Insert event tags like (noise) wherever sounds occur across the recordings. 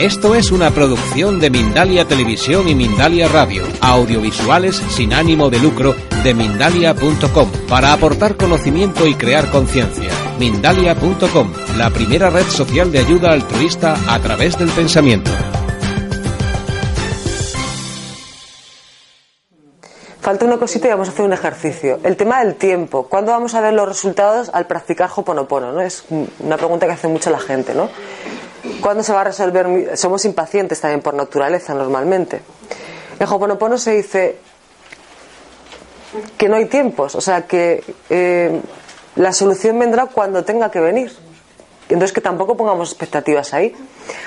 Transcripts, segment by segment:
Esto es una producción de Mindalia Televisión y Mindalia Radio, audiovisuales sin ánimo de lucro de mindalia.com, para aportar conocimiento y crear conciencia. Mindalia.com, la primera red social de ayuda altruista a través del pensamiento. Falta una cosita y vamos a hacer un ejercicio. El tema del tiempo. ¿Cuándo vamos a ver los resultados al practicar Hoponopono? ¿no? Es una pregunta que hace mucha la gente, ¿no? ¿Cuándo se va a resolver? Somos impacientes también por naturaleza normalmente. En Hoponopono se dice que no hay tiempos, o sea que eh, la solución vendrá cuando tenga que venir. Entonces que tampoco pongamos expectativas ahí.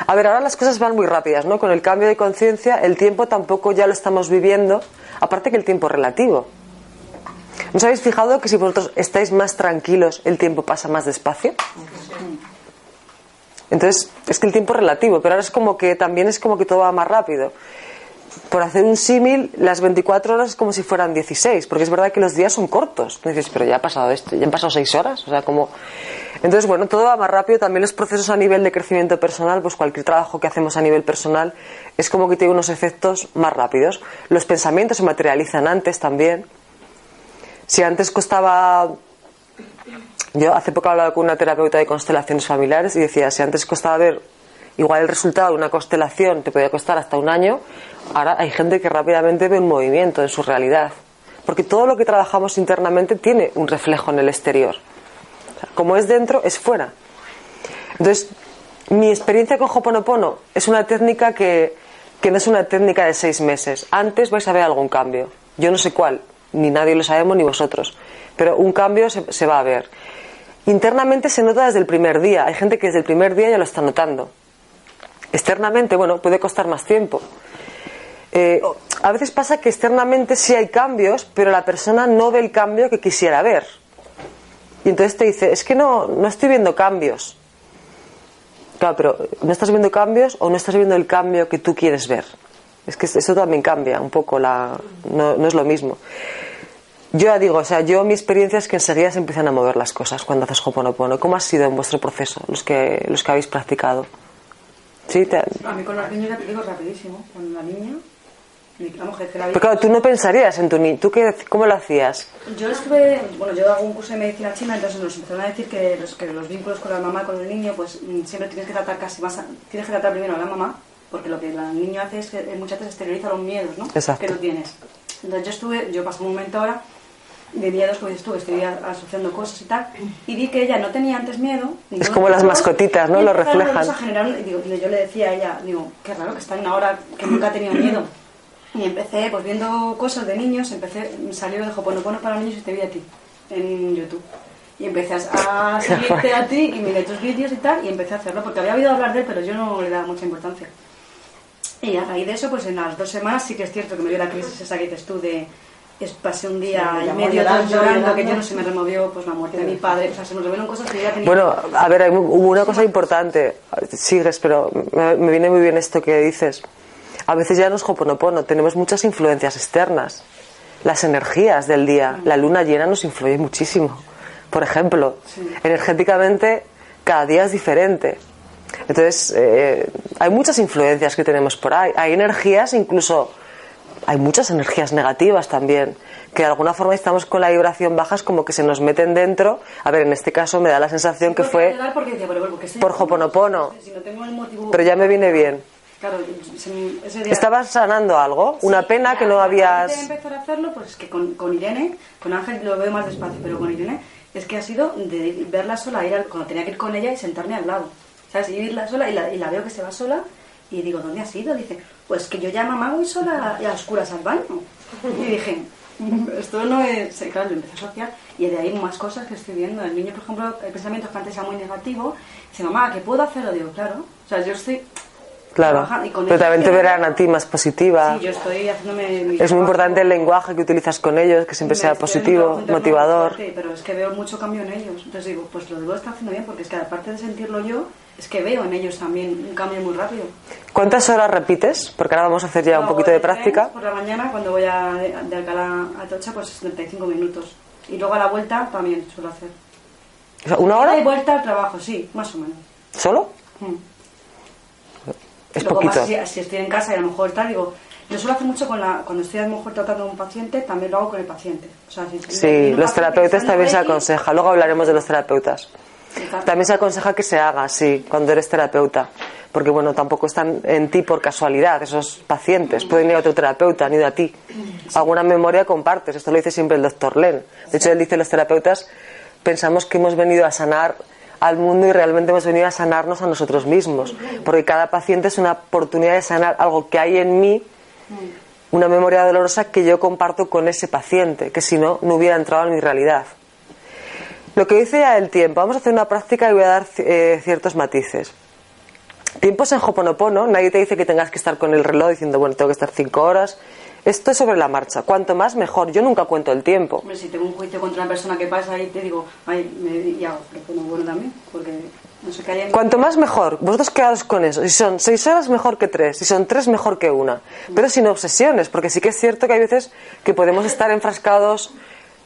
A ver, ahora las cosas van muy rápidas, ¿no? Con el cambio de conciencia, el tiempo tampoco ya lo estamos viviendo, aparte que el tiempo relativo. ¿No os habéis fijado que si vosotros estáis más tranquilos, el tiempo pasa más despacio? Entonces, es que el tiempo es relativo, pero ahora es como que también es como que todo va más rápido. Por hacer un símil, las 24 horas es como si fueran 16, porque es verdad que los días son cortos. dices, pero ya ha pasado esto, ya han pasado 6 horas, o sea, como entonces, bueno, todo va más rápido. También los procesos a nivel de crecimiento personal, pues cualquier trabajo que hacemos a nivel personal es como que tiene unos efectos más rápidos. Los pensamientos se materializan antes también. Si antes costaba. Yo hace poco hablaba con una terapeuta de constelaciones familiares y decía: si antes costaba ver igual el resultado de una constelación te podía costar hasta un año, ahora hay gente que rápidamente ve un movimiento en su realidad. Porque todo lo que trabajamos internamente tiene un reflejo en el exterior. Como es dentro, es fuera. Entonces, mi experiencia con Hoponopono es una técnica que, no es una técnica de seis meses. Antes vais a ver algún cambio. Yo no sé cuál, ni nadie lo sabemos, ni vosotros. Pero un cambio se, va a ver. Internamente se nota desde el primer día. Hay gente que desde el primer día ya lo está notando. Externamente, bueno, puede costar más tiempo. Eh, a veces pasa que externamente sí hay cambios, pero la persona no ve el cambio que quisiera ver. Y entonces te dice, es que no, no estoy viendo cambios. Claro, pero ¿no estás viendo cambios o no estás viendo el cambio que tú quieres ver? Es que eso también cambia un poco, la, no, no es lo mismo. Yo ya digo, o sea, yo mi experiencia es que enseguida se empiezan a mover las cosas cuando haces Hoponopono. ¿Cómo ha sido en vuestro proceso, los que, los que habéis practicado? ¿Sí? A mí con los niños ya te digo rapidísimo. Con la niña pero claro, tú no pensarías en tu niño. ¿Tú qué, cómo lo hacías? Yo estuve, bueno, yo hago un curso de medicina china, entonces nos empezaron a decir que los, que los vínculos con la mamá, con el niño, pues mm, siempre tienes que tratar casi más, tienes que tratar primero a la mamá, porque lo que el niño hace es que eh, muchas veces exterioriza los miedos, ¿no? Exacto. Que tú tienes. Entonces yo estuve, yo pasé un momento ahora de miedos, como dices tú, estoy asociando cosas y tal, y vi que ella no tenía antes miedo. Es como las mascotitas, ¿no? Lo reflejan. y digo, yo le decía a ella, digo, qué raro que está en una hora que nunca ha tenido miedo. Y empecé, pues viendo cosas de niños, empecé, salió de Hoponopono para niños y te vi a ti en YouTube. Y empecé a (laughs) seguirte a ti y miré tus vídeos y tal, y empecé a hacerlo, porque había oído hablar de él, pero yo no le daba mucha importancia. Y a raíz de eso, pues en las dos semanas sí que es cierto que me dio la crisis esa que dices tú de pasé un día y medio llorando, que yo no se me removió pues la muerte de mi padre, o sea, se me removieron cosas que ya tenía. Bueno, a ver, hubo una cosa importante, sigues, pero me viene muy bien esto que dices a veces ya no es Hoponopono, tenemos muchas influencias externas. Las energías del día, la luna llena nos influye muchísimo. Por ejemplo, energéticamente cada día es diferente. Entonces, eh, hay muchas influencias que tenemos por ahí. Hay energías, incluso, hay muchas energías negativas también, que de alguna forma estamos con la vibración baja, es como que se nos meten dentro. A ver, en este caso me da la sensación que fue por Hoponopono, pero ya me viene bien. Claro, ¿Estabas sanando algo? ¿Una pena que no habías...? Empezar a hacerlo, pues es que con, con, Irene, con Ángel lo veo más despacio, pero con Irene es que ha sido de verla sola, ir cuando tenía que ir con ella y sentarme al lado. ¿Sabes? Y irla sola y la, y la veo que se va sola y digo, ¿dónde has ido? Dice, pues que yo ya mamá voy sola y a oscuras al baño. Y dije, esto no es... Claro, lo empecé a asociar y de ahí más cosas que estoy viendo. El niño, por ejemplo, el pensamiento que antes era muy negativo, dice, mamá, ¿qué puedo hacer? Digo, claro. O sea, yo estoy Claro, pero también te verán a ti más positiva. Sí, yo estoy haciéndome es muy importante el lenguaje que utilizas con ellos, que siempre sea positivo, motivador. Sí, pero es que veo mucho cambio en ellos. Entonces digo, pues lo debo estar haciendo bien, porque es que aparte de sentirlo yo, es que veo en ellos también un cambio muy rápido. ¿Cuántas horas repites? Porque ahora vamos a hacer ya un poquito de práctica. Por la mañana, cuando voy a, de Alcalá a Tocha, pues 75 minutos. Y luego a la vuelta también suelo hacer. ¿Una hora? Y vuelta al trabajo, sí, más o menos. ¿Solo? Mm. Es Luego poquito. más si, si estoy en casa y a lo mejor tal, digo, yo suelo hacer mucho con la, cuando estoy a lo mejor tratando a un paciente, también lo hago con el paciente. O sea, si estoy Sí, los terapeutas también se aconseja. Luego hablaremos de los terapeutas. También se aconseja que se haga, sí, cuando eres terapeuta. Porque, bueno, tampoco están en ti por casualidad esos pacientes. Pueden ir a otro terapeuta, han ido a ti. Alguna memoria compartes. Esto lo dice siempre el doctor Len. De hecho, él dice, los terapeutas pensamos que hemos venido a sanar al mundo y realmente hemos venido a sanarnos a nosotros mismos. Porque cada paciente es una oportunidad de sanar algo que hay en mí, una memoria dolorosa que yo comparto con ese paciente, que si no, no hubiera entrado en mi realidad. Lo que dice ya el tiempo, vamos a hacer una práctica y voy a dar eh, ciertos matices. Tiempos en Hoponopono, nadie te dice que tengas que estar con el reloj diciendo, bueno, tengo que estar cinco horas. Esto es sobre la marcha. Cuanto más, mejor. Yo nunca cuento el tiempo. Hombre, si tengo un juicio contra una persona que pasa y te digo, ay, me, y hago, pero bueno, bueno también, porque no sé qué hay en Cuanto más, mejor. Vosotros quedaos con eso. Si son seis horas, mejor que tres. Si son tres, mejor que una. Pero sin obsesiones, porque sí que es cierto que hay veces que podemos estar enfrascados.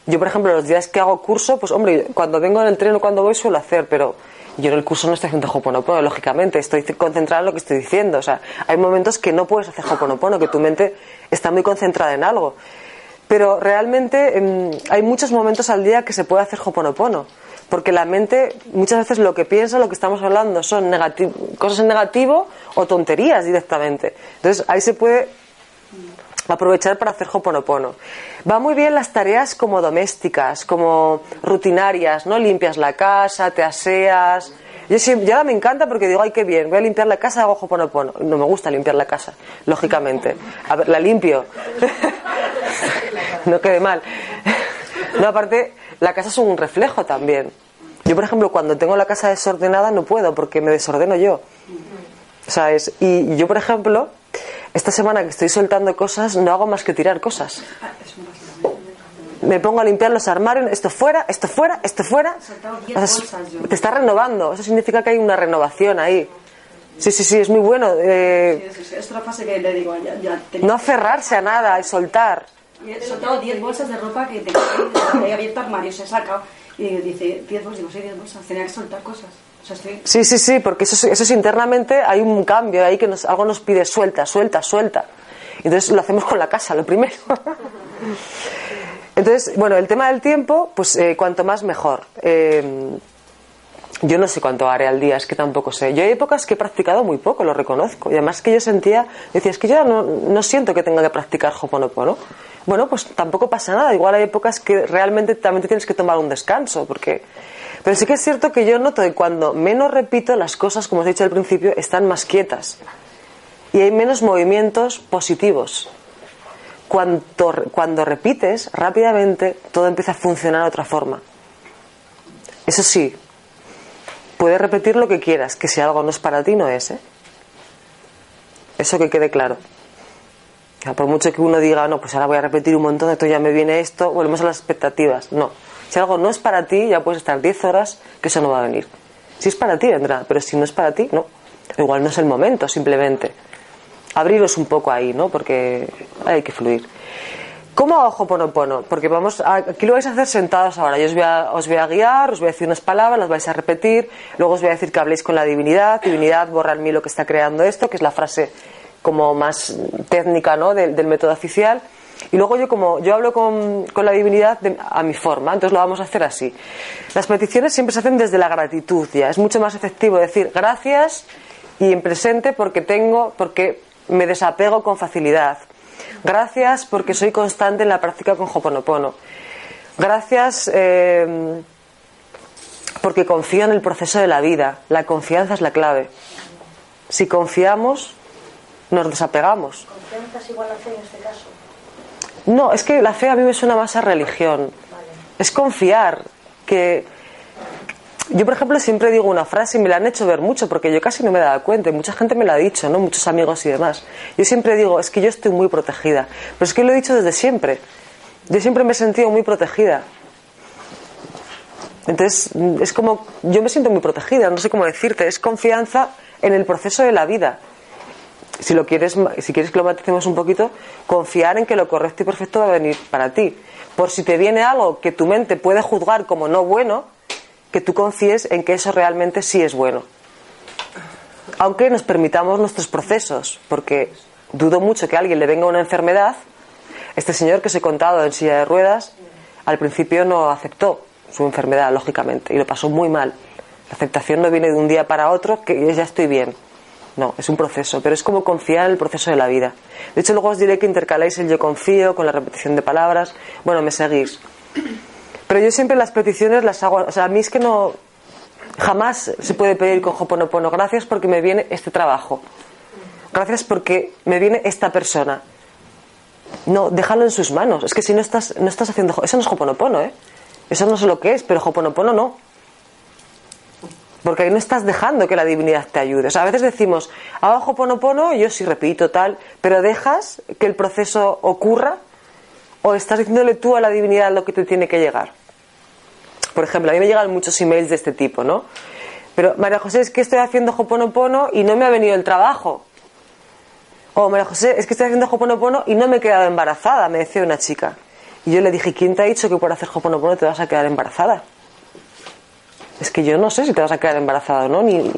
Yo, por ejemplo, los días que hago curso, pues hombre, cuando vengo en el tren o cuando voy suelo hacer, pero yo en el curso no estoy haciendo Hoponopono, lógicamente, estoy concentrada en lo que estoy diciendo. O sea, hay momentos que no puedes hacer Hoponopono, que tu mente está muy concentrada en algo. Pero realmente em, hay muchos momentos al día que se puede hacer Hoponopono. Porque la mente, muchas veces lo que piensa, lo que estamos hablando, son cosas en negativo o tonterías directamente. Entonces ahí se puede aprovechar para hacer Hoponopono. Va muy bien las tareas como domésticas, como rutinarias, ¿no? Limpias la casa, te aseas. Yo, siempre, ahora me encanta porque digo, ay, qué bien, voy a limpiar la casa hago Hoponopono. No me gusta limpiar la casa, lógicamente. A ver, la limpio. (laughs) no quede mal. No, aparte, la casa es un reflejo también. Yo, por ejemplo, cuando tengo la casa desordenada no puedo porque me desordeno yo. ¿Sabes? Y yo, por ejemplo, esta semana que estoy soltando cosas, no hago más que tirar cosas. Me pongo a limpiar los armarios, esto fuera, esto fuera, esto fuera. He soltado 10 O sea, bolsas yo. te está renovando, eso significa que hay una renovación ahí. Sí, sí, sí, es muy bueno. eh, no aferrarse a nada y soltar. He soltado 10 bolsas de ropa que tenía abierto armarios, he sacado. Y dice, 10 bolsas, digo, sí, 10 bolsas. Tenía que soltar cosas. Sí, sí, sí, porque eso, es- eso es internamente, hay un cambio ahí que nos, algo nos pide suelta, suelta, suelta. Entonces lo hacemos con la casa, lo primero. Entonces, bueno, el tema del tiempo, pues eh, cuanto más mejor. Eh, yo no sé cuánto haré al día, es que tampoco sé. Yo hay épocas que he practicado muy poco, lo reconozco. Y además que yo sentía, decía, es que yo no, no siento que tenga que practicar Hoponopono. Bueno, pues tampoco pasa nada. Igual hay épocas que realmente también tienes que tomar un descanso, porque... Pero sí que es cierto que yo noto que cuando menos repito, las cosas, como os he dicho al principio, están más quietas. Y hay menos movimientos positivos. Cuando, cuando repites, rápidamente todo empieza a funcionar de otra forma. Eso sí, puedes repetir lo que quieras, que si algo no es para ti, no es. ¿eh? Eso que quede claro. Por mucho que uno diga, no, pues ahora voy a repetir un montón, esto ya me viene esto, volvemos a las expectativas. No. Si algo no es para ti, ya puedes estar 10 horas, que eso no va a venir. Si es para ti, vendrá, pero si no es para ti, no. Igual no es el momento, simplemente. Abriros un poco ahí, ¿no? Porque hay que fluir. ¿Cómo hago Hoponopono? Porque vamos, a- aquí lo vais a hacer sentados ahora. Yo os voy, a, os voy a guiar, os voy a decir unas palabras, las vais a repetir, luego os voy a decir que habléis con la divinidad. Divinidad, borra en mí lo que está creando esto, que es la frase como más técnica ¿no? del método oficial. Y luego yo como yo hablo con, con la divinidad de- a mi forma, entonces lo vamos a hacer así. Las peticiones siempre se hacen desde la gratitud ya. Es mucho más efectivo decir gracias y en presente porque tengo, porque me desapego con facilidad. Gracias porque soy constante en la práctica con Hoponopono. Gracias eh, porque confío en el proceso de la vida. La confianza es la clave. Si confiamos, nos desapegamos. ¿Confianza es igual a fe en este caso? No, es que la fe a mí me suena más a religión. Es confiar. Que yo, por ejemplo, siempre digo una frase y me la han hecho ver mucho porque yo casi no me he dado cuenta. y Mucha gente me la ha dicho, ¿no? Muchos amigos y demás. Yo siempre digo, es que yo estoy muy protegida. Pero es que lo he dicho desde siempre. Yo siempre me he sentido muy protegida. Entonces, es como, yo me siento muy protegida, no sé cómo decirte, es confianza en el proceso de la vida. Si lo quieres, si quieres que lo maticemos un poquito, confiar en que lo correcto y perfecto va a venir para ti. Por si te viene algo que tu mente puede juzgar como no bueno, que tú confíes en que eso realmente sí es bueno. aunque nos permitamos nuestros procesos, porque dudo mucho que a alguien le venga una enfermedad. Este señor que os he contado en silla de ruedas, al principio no aceptó su enfermedad, lógicamente, y lo pasó muy mal. La aceptación no viene de un día para otro, que ya estoy bien. No, es un proceso, pero es como confiar en el proceso de la vida. De hecho, luego os diré que intercaláis el yo confío con la repetición de palabras. Bueno, me seguís. Pero yo siempre las peticiones las hago. O sea, a mí es que no. Jamás se puede pedir con Hoponopono. Gracias porque me viene este trabajo. Gracias porque me viene esta persona. No, déjalo en sus manos. Es que si no estás, no estás haciendo. Eso no es Hoponopono, ¿eh? Eso no sé lo que es, pero Hoponopono no. Porque ahí no estás dejando que la divinidad te ayude. O sea, a veces decimos, hago Hoponopono, yo sí repito tal, pero dejas que el proceso ocurra o estás diciéndole tú a la divinidad lo que te tiene que llegar. Por ejemplo, a mí me llegan muchos emails de este tipo, ¿no? Pero María José, es que estoy haciendo Hoponopono y no me ha venido el trabajo. O María José, es que estoy haciendo Hoponopono y no me he quedado embarazada, me decía una chica. Y yo le dije, ¿quién te ha dicho que por hacer Hoponopono te vas a quedar embarazada? Es que yo no sé si te vas a quedar embarazada o no, ni.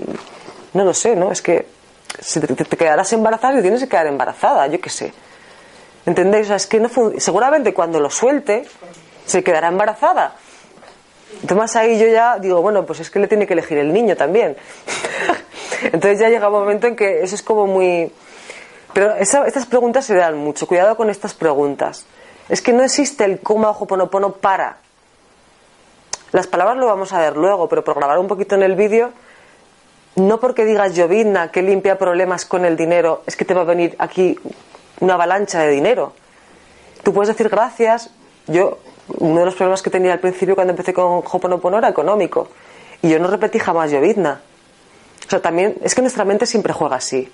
No lo sé, ¿no? Es que si te, te quedarás embarazada y tienes que quedar embarazada, yo qué sé. ¿Entendéis? O sea, es que no seguramente cuando lo suelte se quedará embarazada. Entonces ahí yo ya digo, bueno, pues es que le tiene que elegir el niño también. (laughs) Entonces ya llega un momento en que eso es como muy... Pero estas preguntas se dan mucho. Cuidado con estas preguntas. Es que no existe el coma ojo ponopono para. Las palabras lo vamos a ver luego, pero por grabar un poquito en el vídeo, no porque digas Jovidna que limpia problemas con el dinero, es que te va a venir aquí una avalancha de dinero. Tú puedes decir gracias. Yo, uno de los problemas que tenía al principio cuando empecé con Hoponopono era económico. Y yo no repetí jamás Jovidna. O sea, también es que nuestra mente siempre juega así.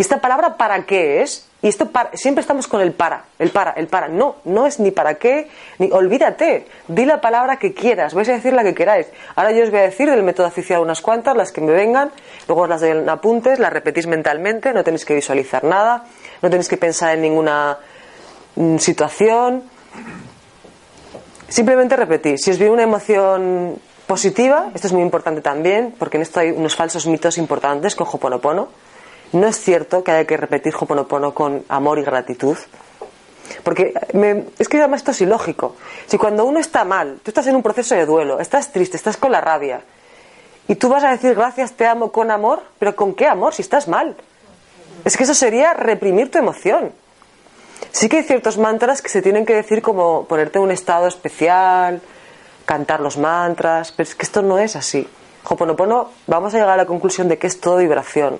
¿Y esta palabra para qué es? Y esto siempre estamos con el para, el para, el para. No, no es ni para qué, ni olvídate. Di la palabra que quieras, vais a decir la que queráis. Ahora yo os voy a decir del método oficial unas cuantas, las que me vengan, luego os las doy en apuntes, las repetís mentalmente, no tenéis que visualizar nada, no tenéis que pensar en ninguna mm, situación. Simplemente repetís. Si os viene una emoción positiva, esto es muy importante también, porque en esto hay unos falsos mitos importantes con Hoponopono no es cierto que haya que repetir Hoponopono con amor y gratitud. Porque es que además esto es ilógico. Si cuando uno está mal, tú estás en un proceso de duelo, estás triste, estás con la rabia, y tú vas a decir gracias, te amo con amor, pero ¿con qué amor si estás mal? Es que eso sería reprimir tu emoción. Sí que hay ciertos mantras que se tienen que decir como ponerte en un estado especial, cantar los mantras, pero es que esto no es así. Hoponopono, vamos a llegar a la conclusión de que es todo vibración.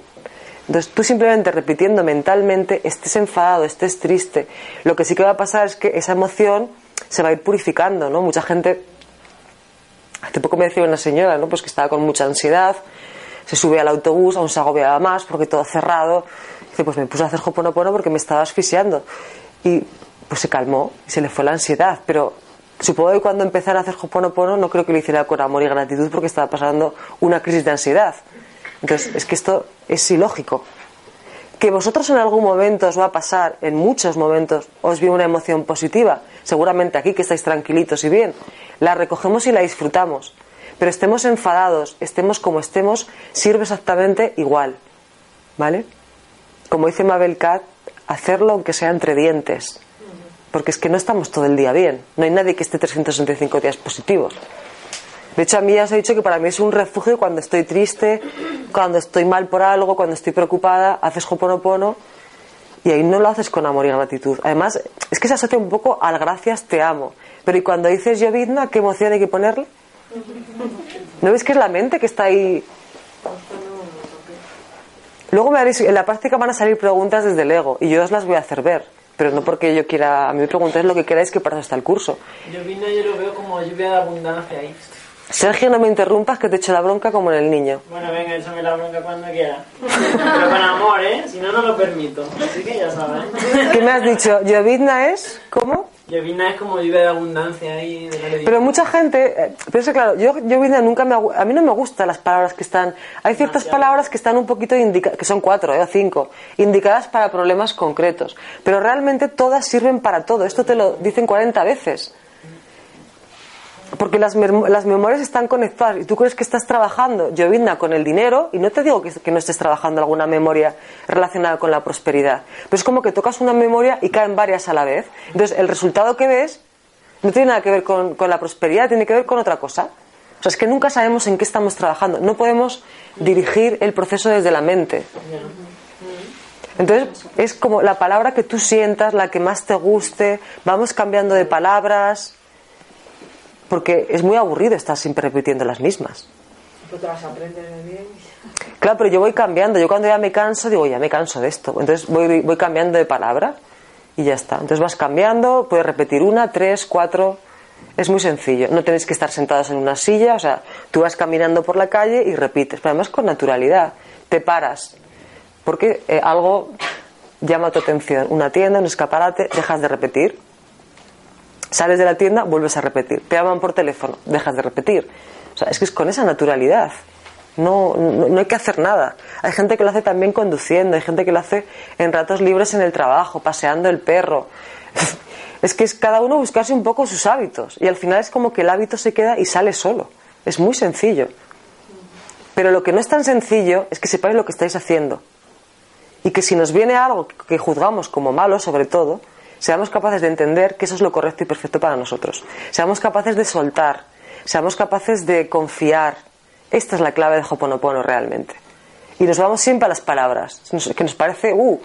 Entonces tú simplemente repitiendo mentalmente, estés enfadado, estés triste, lo que sí que va a pasar es que esa emoción se va a ir purificando, ¿no? Mucha gente, hace poco me decía una señora, ¿no? Pues que estaba con mucha ansiedad, se sube al autobús, aún se agobiaba más porque todo cerrado, dice, pues me puse a hacer hoponopono porque me estaba asfixiando. Y pues se calmó y se le fue la ansiedad, pero supongo que cuando empezara a hacer hoponopono no creo que lo hiciera con amor y gratitud porque estaba pasando una crisis de ansiedad. Entonces, es que esto es ilógico. Que vosotros en algún momento os va a pasar, en muchos momentos, os viene una emoción positiva, seguramente aquí que estáis tranquilitos y bien, la recogemos y la disfrutamos. Pero estemos enfadados, estemos como estemos, sirve exactamente igual. ¿Vale? Como dice Mabel Cat, hacerlo aunque sea entre dientes. Porque es que no estamos todo el día bien. No hay nadie que esté 365 días positivos. De hecho, a mí ya os he dicho que para mí es un refugio cuando estoy triste, cuando estoy mal por algo, cuando estoy preocupada, haces hoponopono y ahí no lo haces con amor y gratitud. Además, es que se asocia un poco al gracias, te amo. Pero ¿y cuando dices yovidna, qué emoción hay que ponerle? ¿No ves que es la mente que está ahí? Luego me en la práctica van a salir preguntas desde el ego y yo os las voy a hacer ver. Pero no porque yo quiera, a mí me preguntáis lo que queráis que para está el curso. Yovidna yo lo veo como lluvia de abundancia ahí. Sergio, no me interrumpas que te echo la bronca como en el niño. Bueno, venga, échame la bronca cuando quiera. Pero con amor, ¿eh? Si no, no lo permito. Así que ya sabes. ¿Qué me has dicho? ¿Yovidna es? ¿Cómo? Es como lluvia de abundancia ahí. De la pero mucha gente, eh, pero es claro, yo Yovidna nunca me, a mí no me gustan las palabras que están, hay ciertas palabras que están un poquito indicadas, que son cuatro ¿eh? o cinco, indicadas para problemas concretos, pero realmente todas sirven para todo. Esto te lo dicen 40 veces. Porque las, las memorias están conectadas y tú crees que estás trabajando, Yovinda, con el dinero y no te digo que, que no estés trabajando alguna memoria relacionada con la prosperidad. Pero es como que tocas una memoria y caen varias a la vez. Entonces el resultado que ves no tiene nada que ver con, con la prosperidad, tiene que ver con otra cosa. O sea, es que nunca sabemos en qué estamos trabajando. No podemos dirigir el proceso desde la mente. Entonces, es como la palabra que tú sientas, la que más te guste, vamos cambiando de palabras, porque es muy aburrido estar siempre repitiendo las mismas. Te las aprendes bien. Claro, pero yo voy cambiando. Yo cuando ya me canso, digo, ya me canso de esto. Entonces voy, voy cambiando de palabra y ya está. Entonces vas cambiando, puedes repetir una, tres, cuatro. Es muy sencillo. No tenéis que estar sentados en una silla. O sea, tú vas caminando por la calle y repites. Pero además con naturalidad. Te paras. Porque eh, algo llama tu atención. Una tienda, un escaparate, dejas de repetir. Sales de la tienda, vuelves a repetir. Te llaman por teléfono, dejas de repetir. O sea, es que es con esa naturalidad. No, no, no hay que hacer nada. Hay gente que lo hace también conduciendo, hay gente que lo hace en ratos libres en el trabajo, paseando el perro. (laughs) Es que es cada uno buscarse un poco sus hábitos y al final es como que el hábito se queda y sale solo. Es muy sencillo. Pero lo que no es tan sencillo es que sepáis lo que estáis haciendo. Y que si nos viene algo que juzgamos como malo, sobre todo, seamos capaces de entender que eso es lo correcto y perfecto para nosotros. Seamos capaces de soltar, seamos capaces de confiar. Esta es la clave de Hoponopono realmente. Y nos vamos siempre a las palabras, que nos parece, uh,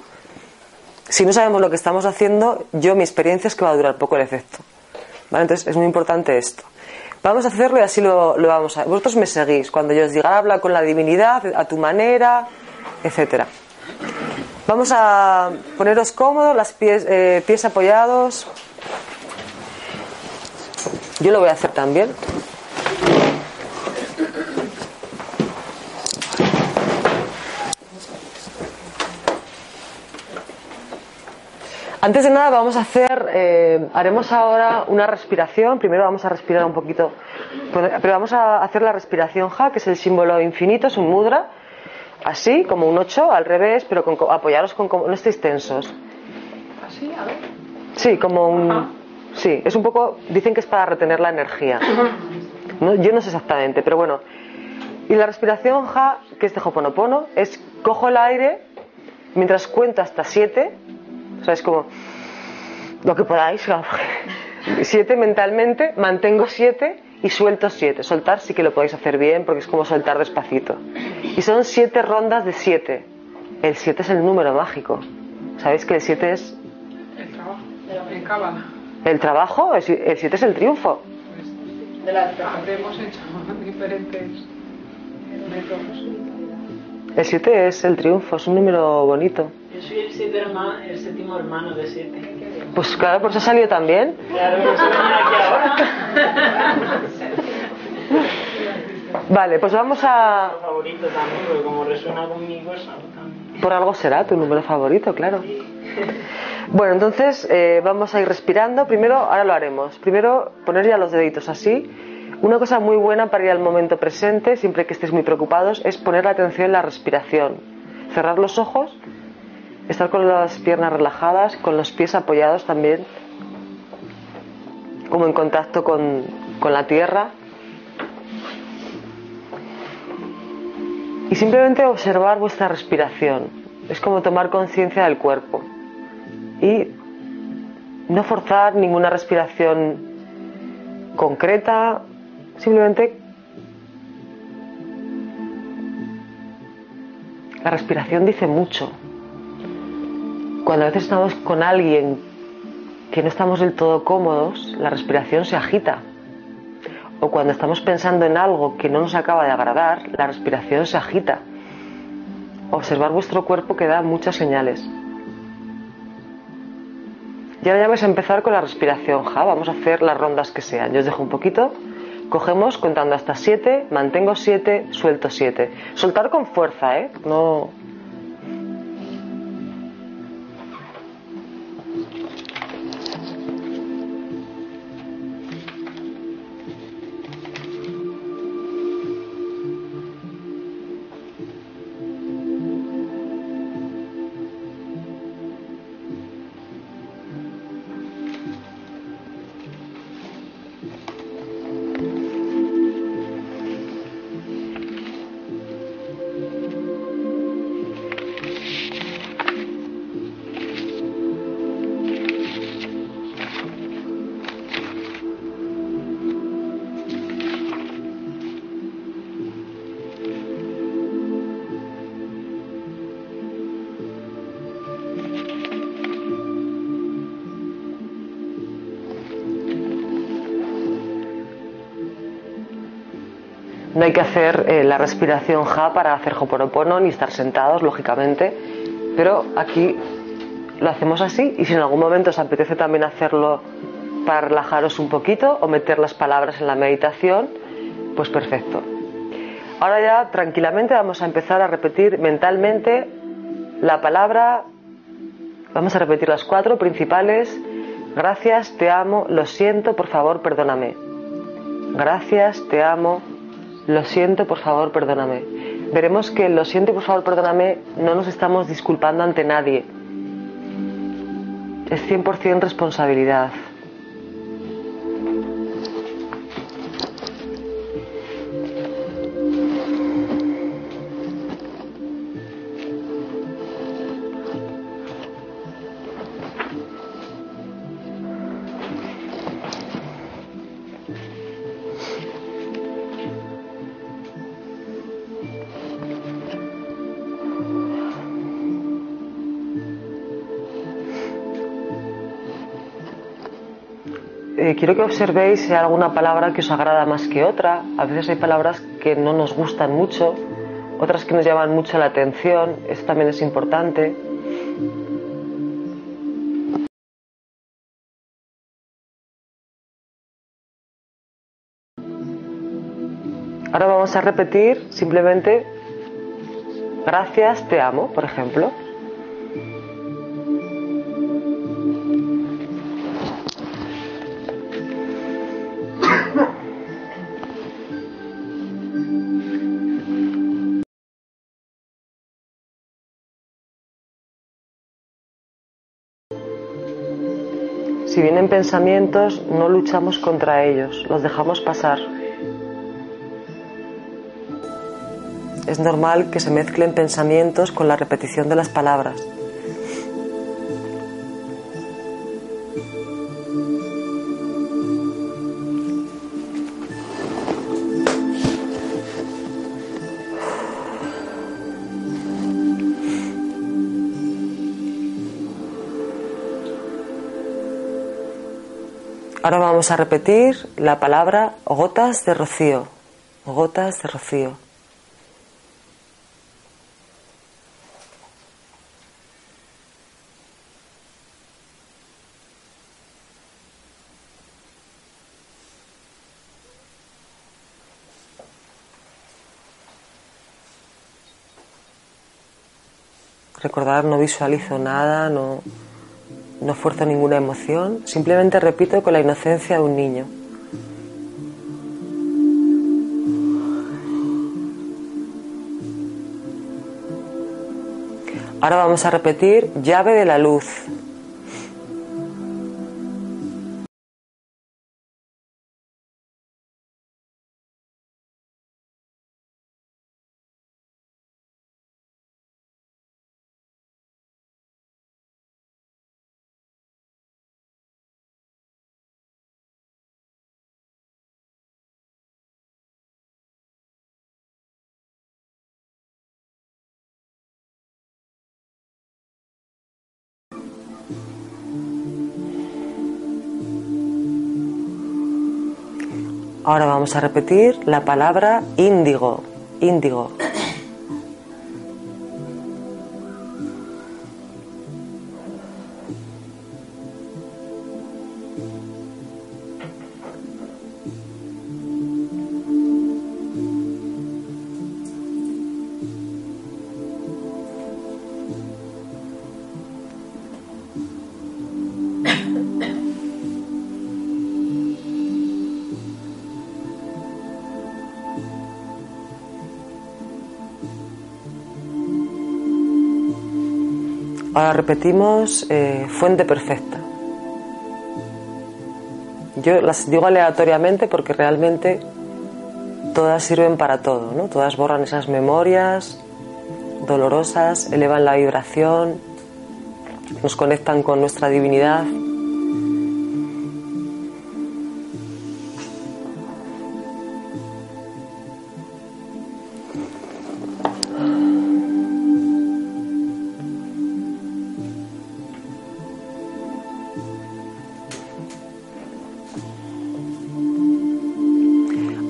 si no sabemos lo que estamos haciendo, yo mi experiencia es que va a durar poco el efecto. ¿Vale? Entonces es muy importante esto. Vamos a hacerlo y así lo, lo vamos a. Vosotros me seguís. Cuando yo os diga, habla con la divinidad, a tu manera, etcétera. Vamos a poneros cómodos, las pies, eh, pies apoyados. Yo lo voy a hacer también. Antes de nada vamos a hacer, eh, haremos ahora una respiración. Primero vamos a respirar un poquito, pero vamos a hacer la respiración Ja, que es el símbolo infinito, es un mudra, así como un 8 al revés, pero con, apoyaros con, con- no estéis tensos. Así, a ver. Sí, como un, sí, es un poco, dicen que es para retener la energía. No, yo no sé exactamente, pero bueno. Y la respiración Ja, que es de Hoponopono, es cojo el aire mientras cuento hasta 7, o sea, es como lo que podáis, (laughs) siete mentalmente, mantengo siete y suelto siete. Soltar sí que lo podéis hacer bien porque es como soltar despacito. Y son siete rondas de siete. El siete es el número mágico. ¿Sabéis que el siete es El trabajo. El trabajo? El si- el siete es el triunfo. De la Habremos hecho (laughs) diferentes métodos. El siete es el triunfo, es un número bonito. Yo soy el, siete hermano, el séptimo hermano de siete. Pues claro, por eso ha salido también. Claro, por eso aquí ahora. (laughs) Vale, pues vamos a... Mi favorito también, porque como resuena conmigo, es algo también. Por algo será tu número favorito, claro. (laughs) Bueno, entonces eh, vamos a ir respirando. Primero, ahora lo haremos. Primero, poner ya los deditos así. Una cosa muy buena para ir al momento presente, siempre que estéis muy preocupados, es poner la atención en la respiración. Cerrar los ojos, estar con las piernas relajadas, con los pies apoyados también, como en contacto con, con la tierra. Y simplemente observar vuestra respiración. Es como tomar conciencia del cuerpo. Y no forzar ninguna respiración concreta, simplemente la respiración dice mucho. Cuando a veces estamos con alguien que no estamos del todo cómodos, la respiración se agita. O cuando estamos pensando en algo que no nos acaba de agradar, la respiración se agita. Observar vuestro cuerpo que da muchas señales. Y ahora ya vais a empezar con la respiración, ja. Vamos a hacer las rondas que sean. Yo os dejo un poquito. Cogemos contando hasta 7, mantengo 7, suelto 7. Soltar con fuerza, ¿eh? No. Que hacer eh, la respiración ja para hacer Hoponopono ni estar sentados, lógicamente, pero aquí lo hacemos así y si en algún momento os apetece también hacerlo para relajaros un poquito o meter las palabras en la meditación, pues perfecto. Ahora ya tranquilamente vamos a empezar a repetir mentalmente la palabra, vamos a repetir las cuatro principales, gracias, te amo, lo siento, por favor, perdóname. Gracias, te amo, lo siento, por favor, perdóname. Veremos que lo siento, por favor, perdóname, no nos estamos disculpando ante nadie. Es 100% responsabilidad. Quiero que observéis si hay alguna palabra que os agrada más que otra. A veces hay palabras que no nos gustan mucho, otras que nos llaman mucho la atención. Eso también es importante. Ahora vamos a repetir simplemente gracias, te amo, por ejemplo. Si vienen pensamientos, no luchamos contra ellos, los dejamos pasar. Es normal que se mezclen pensamientos con la repetición de las palabras. Ahora vamos a repetir la palabra gotas de rocío. Gotas de rocío. Recordar, no visualizo nada, no, no fuerzo ninguna emoción, simplemente repito con la inocencia de un niño. Ahora vamos a repetir llave de la luz. Ahora vamos a repetir la palabra índigo. Índigo. Ahora repetimos eh, fuente perfecta. Yo las digo aleatoriamente porque realmente todas sirven para todo, ¿no? Todas borran esas memorias dolorosas, elevan la vibración, nos conectan con nuestra divinidad.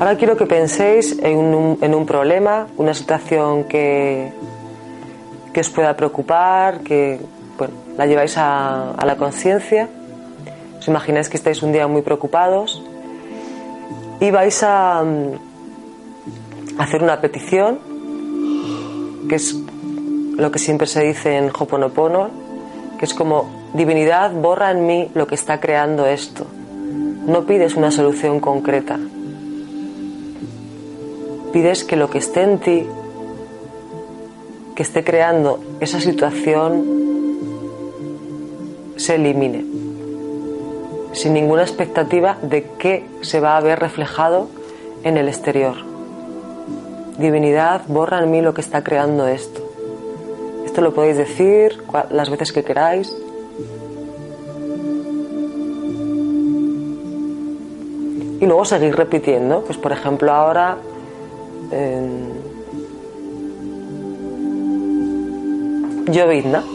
Ahora quiero que penséis en un, problema, una situación que, que os pueda preocupar, que bueno, la lleváis a, a la conciencia. Os imagináis que estáis un día muy preocupados y vais a, mm, hacer una petición, que es lo que siempre se dice en Hoponopono, que es como divinidad borra en mí lo que está creando esto. No pides una solución concreta. Pides que lo que esté en ti, que esté creando esa situación, se elimine, sin ninguna expectativa de qué se va a ver reflejado en el exterior. Divinidad, borra en mí lo que está creando esto. Esto lo podéis decir las veces que queráis. Y luego seguir repitiendo. Pues por ejemplo ahora eh, llovizna.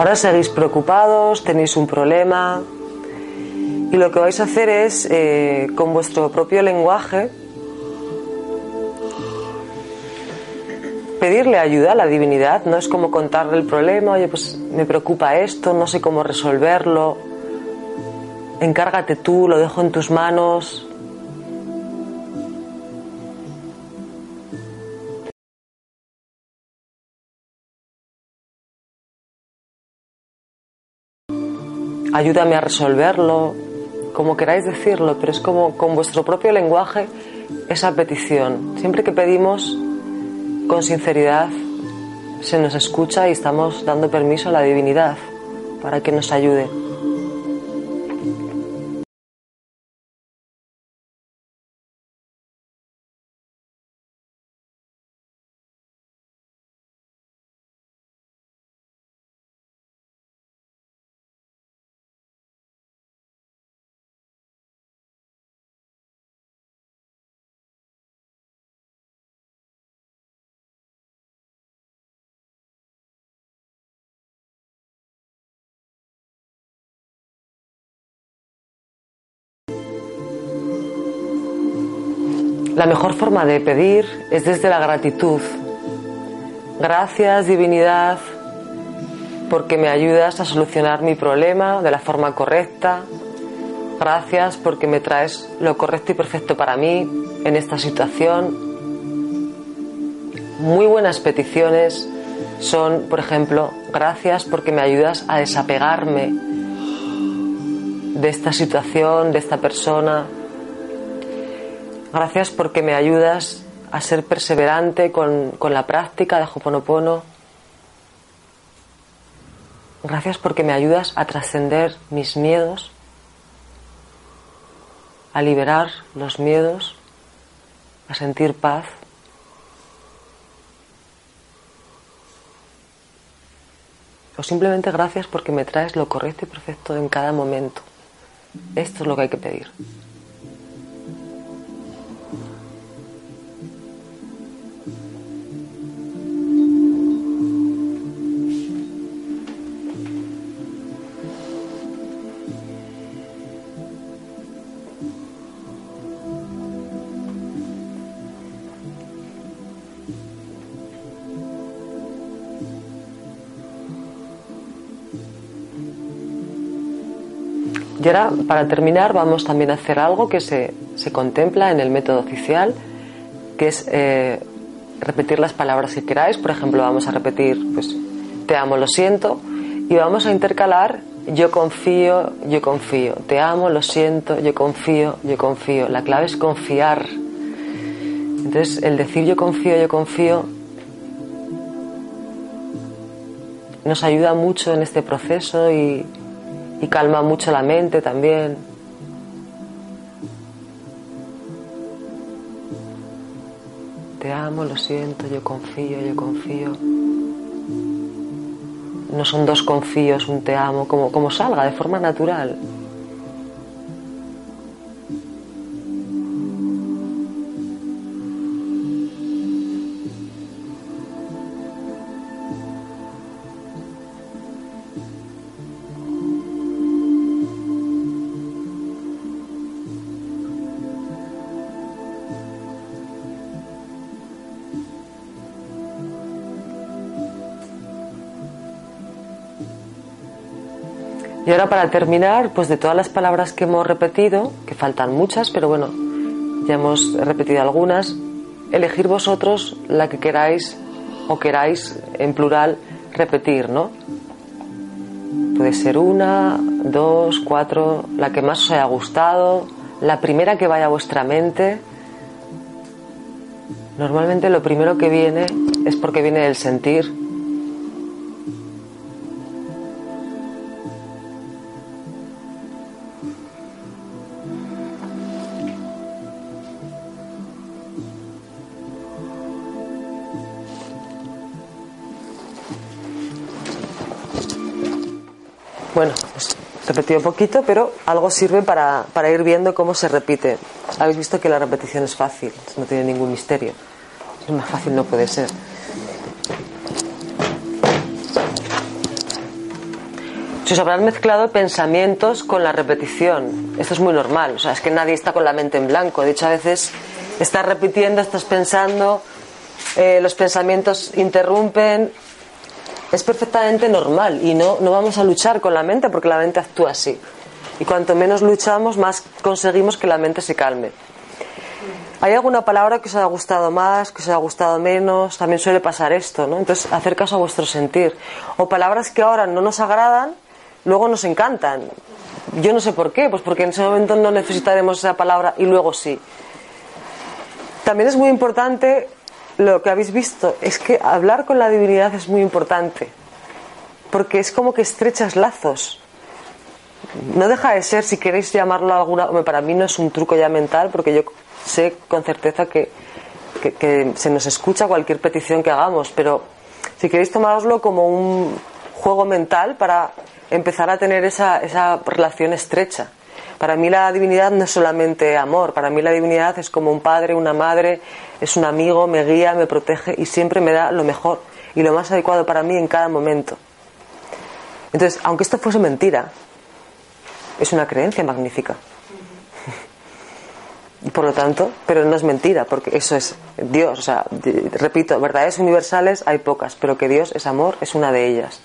Ahora seguís preocupados, tenéis un problema y lo que vais a hacer es, eh, con vuestro propio lenguaje, pedirle ayuda a la divinidad. No es como contarle el problema, oye, pues me preocupa esto, no sé cómo resolverlo. Encárgate tú, lo dejo en tus manos. Ayúdame a resolverlo, como queráis decirlo, pero es como con vuestro propio lenguaje esa petición. Siempre que pedimos con sinceridad, se nos escucha y estamos dando permiso a la divinidad para que nos ayude. La mejor forma de pedir es desde la gratitud. Gracias, divinidad, porque me ayudas a solucionar mi problema de la forma correcta. Gracias porque me traes lo correcto y perfecto para mí en esta situación. Muy buenas peticiones son, por ejemplo, gracias porque me ayudas a desapegarme de esta situación, de esta persona, Gracias porque me ayudas a ser perseverante con, la práctica de Hoponopono. Gracias porque me ayudas a trascender mis miedos, a liberar los miedos, a sentir paz. O simplemente gracias porque me traes lo correcto y perfecto en cada momento. Esto es lo que hay que pedir. Para terminar, vamos también a hacer algo que se, contempla en el método oficial, que es eh, repetir las palabras que queráis. Por ejemplo, vamos a repetir, pues, te amo, lo siento, y vamos a intercalar yo confío, yo confío, te amo, lo siento, yo confío, yo confío. La clave es confiar. Entonces, el decir yo confío, yo confío nos ayuda mucho en este proceso y, y calma mucho la mente también. te amo, lo siento, yo confío, yo confío. No son dos confíos, un te amo, como, como salga, de forma natural. Y ahora para terminar, pues de todas las palabras que hemos repetido, que faltan muchas, pero bueno, ya hemos repetido algunas, elegir vosotros la que queráis o queráis en plural repetir, ¿no? Puede ser una, dos, cuatro, la que más os haya gustado, la primera que vaya a vuestra mente. Normalmente lo primero que viene es porque viene del sentir. Bueno, pues repetido un poquito, pero algo sirve para, para ir viendo cómo se repite. Habéis visto que la repetición es fácil, no tiene ningún misterio. Es más fácil no puede ser. Se os habrán mezclado pensamientos con la repetición. Esto es muy normal, o sea, es que nadie está con la mente en blanco. De hecho, a veces estás repitiendo, estás pensando, eh, los pensamientos interrumpen. Es perfectamente normal y no, no vamos a luchar con la mente porque la mente actúa así. Y cuanto menos luchamos, más conseguimos que la mente se calme. ¿Hay alguna palabra que os haya gustado más, que os haya gustado menos? También suele pasar esto, ¿no? Entonces, hacer caso a vuestro sentir. O palabras que ahora no nos agradan, luego nos encantan. Yo no sé por qué, pues porque en ese momento no necesitaremos esa palabra y luego sí. También es muy importante lo que habéis visto, es que hablar con la divinidad es muy importante, porque es como que estrechas lazos. No deja de ser, si queréis llamarlo alguna, para mí no es un truco ya mental, porque yo sé con certeza que, que, se nos escucha cualquier petición que hagamos, pero si queréis tomaroslo como un juego mental para empezar a tener esa, esa relación estrecha. Para mí la divinidad no es solamente amor, para mí la divinidad es como un padre, una madre, es un amigo, me guía, me protege y siempre me da lo mejor y lo más adecuado para mí en cada momento. Entonces, aunque esto fuese mentira, es una creencia magnífica. Y por lo tanto, pero no es mentira, porque eso es Dios. O sea, repito, verdades universales hay pocas, pero que Dios es amor, es una de ellas.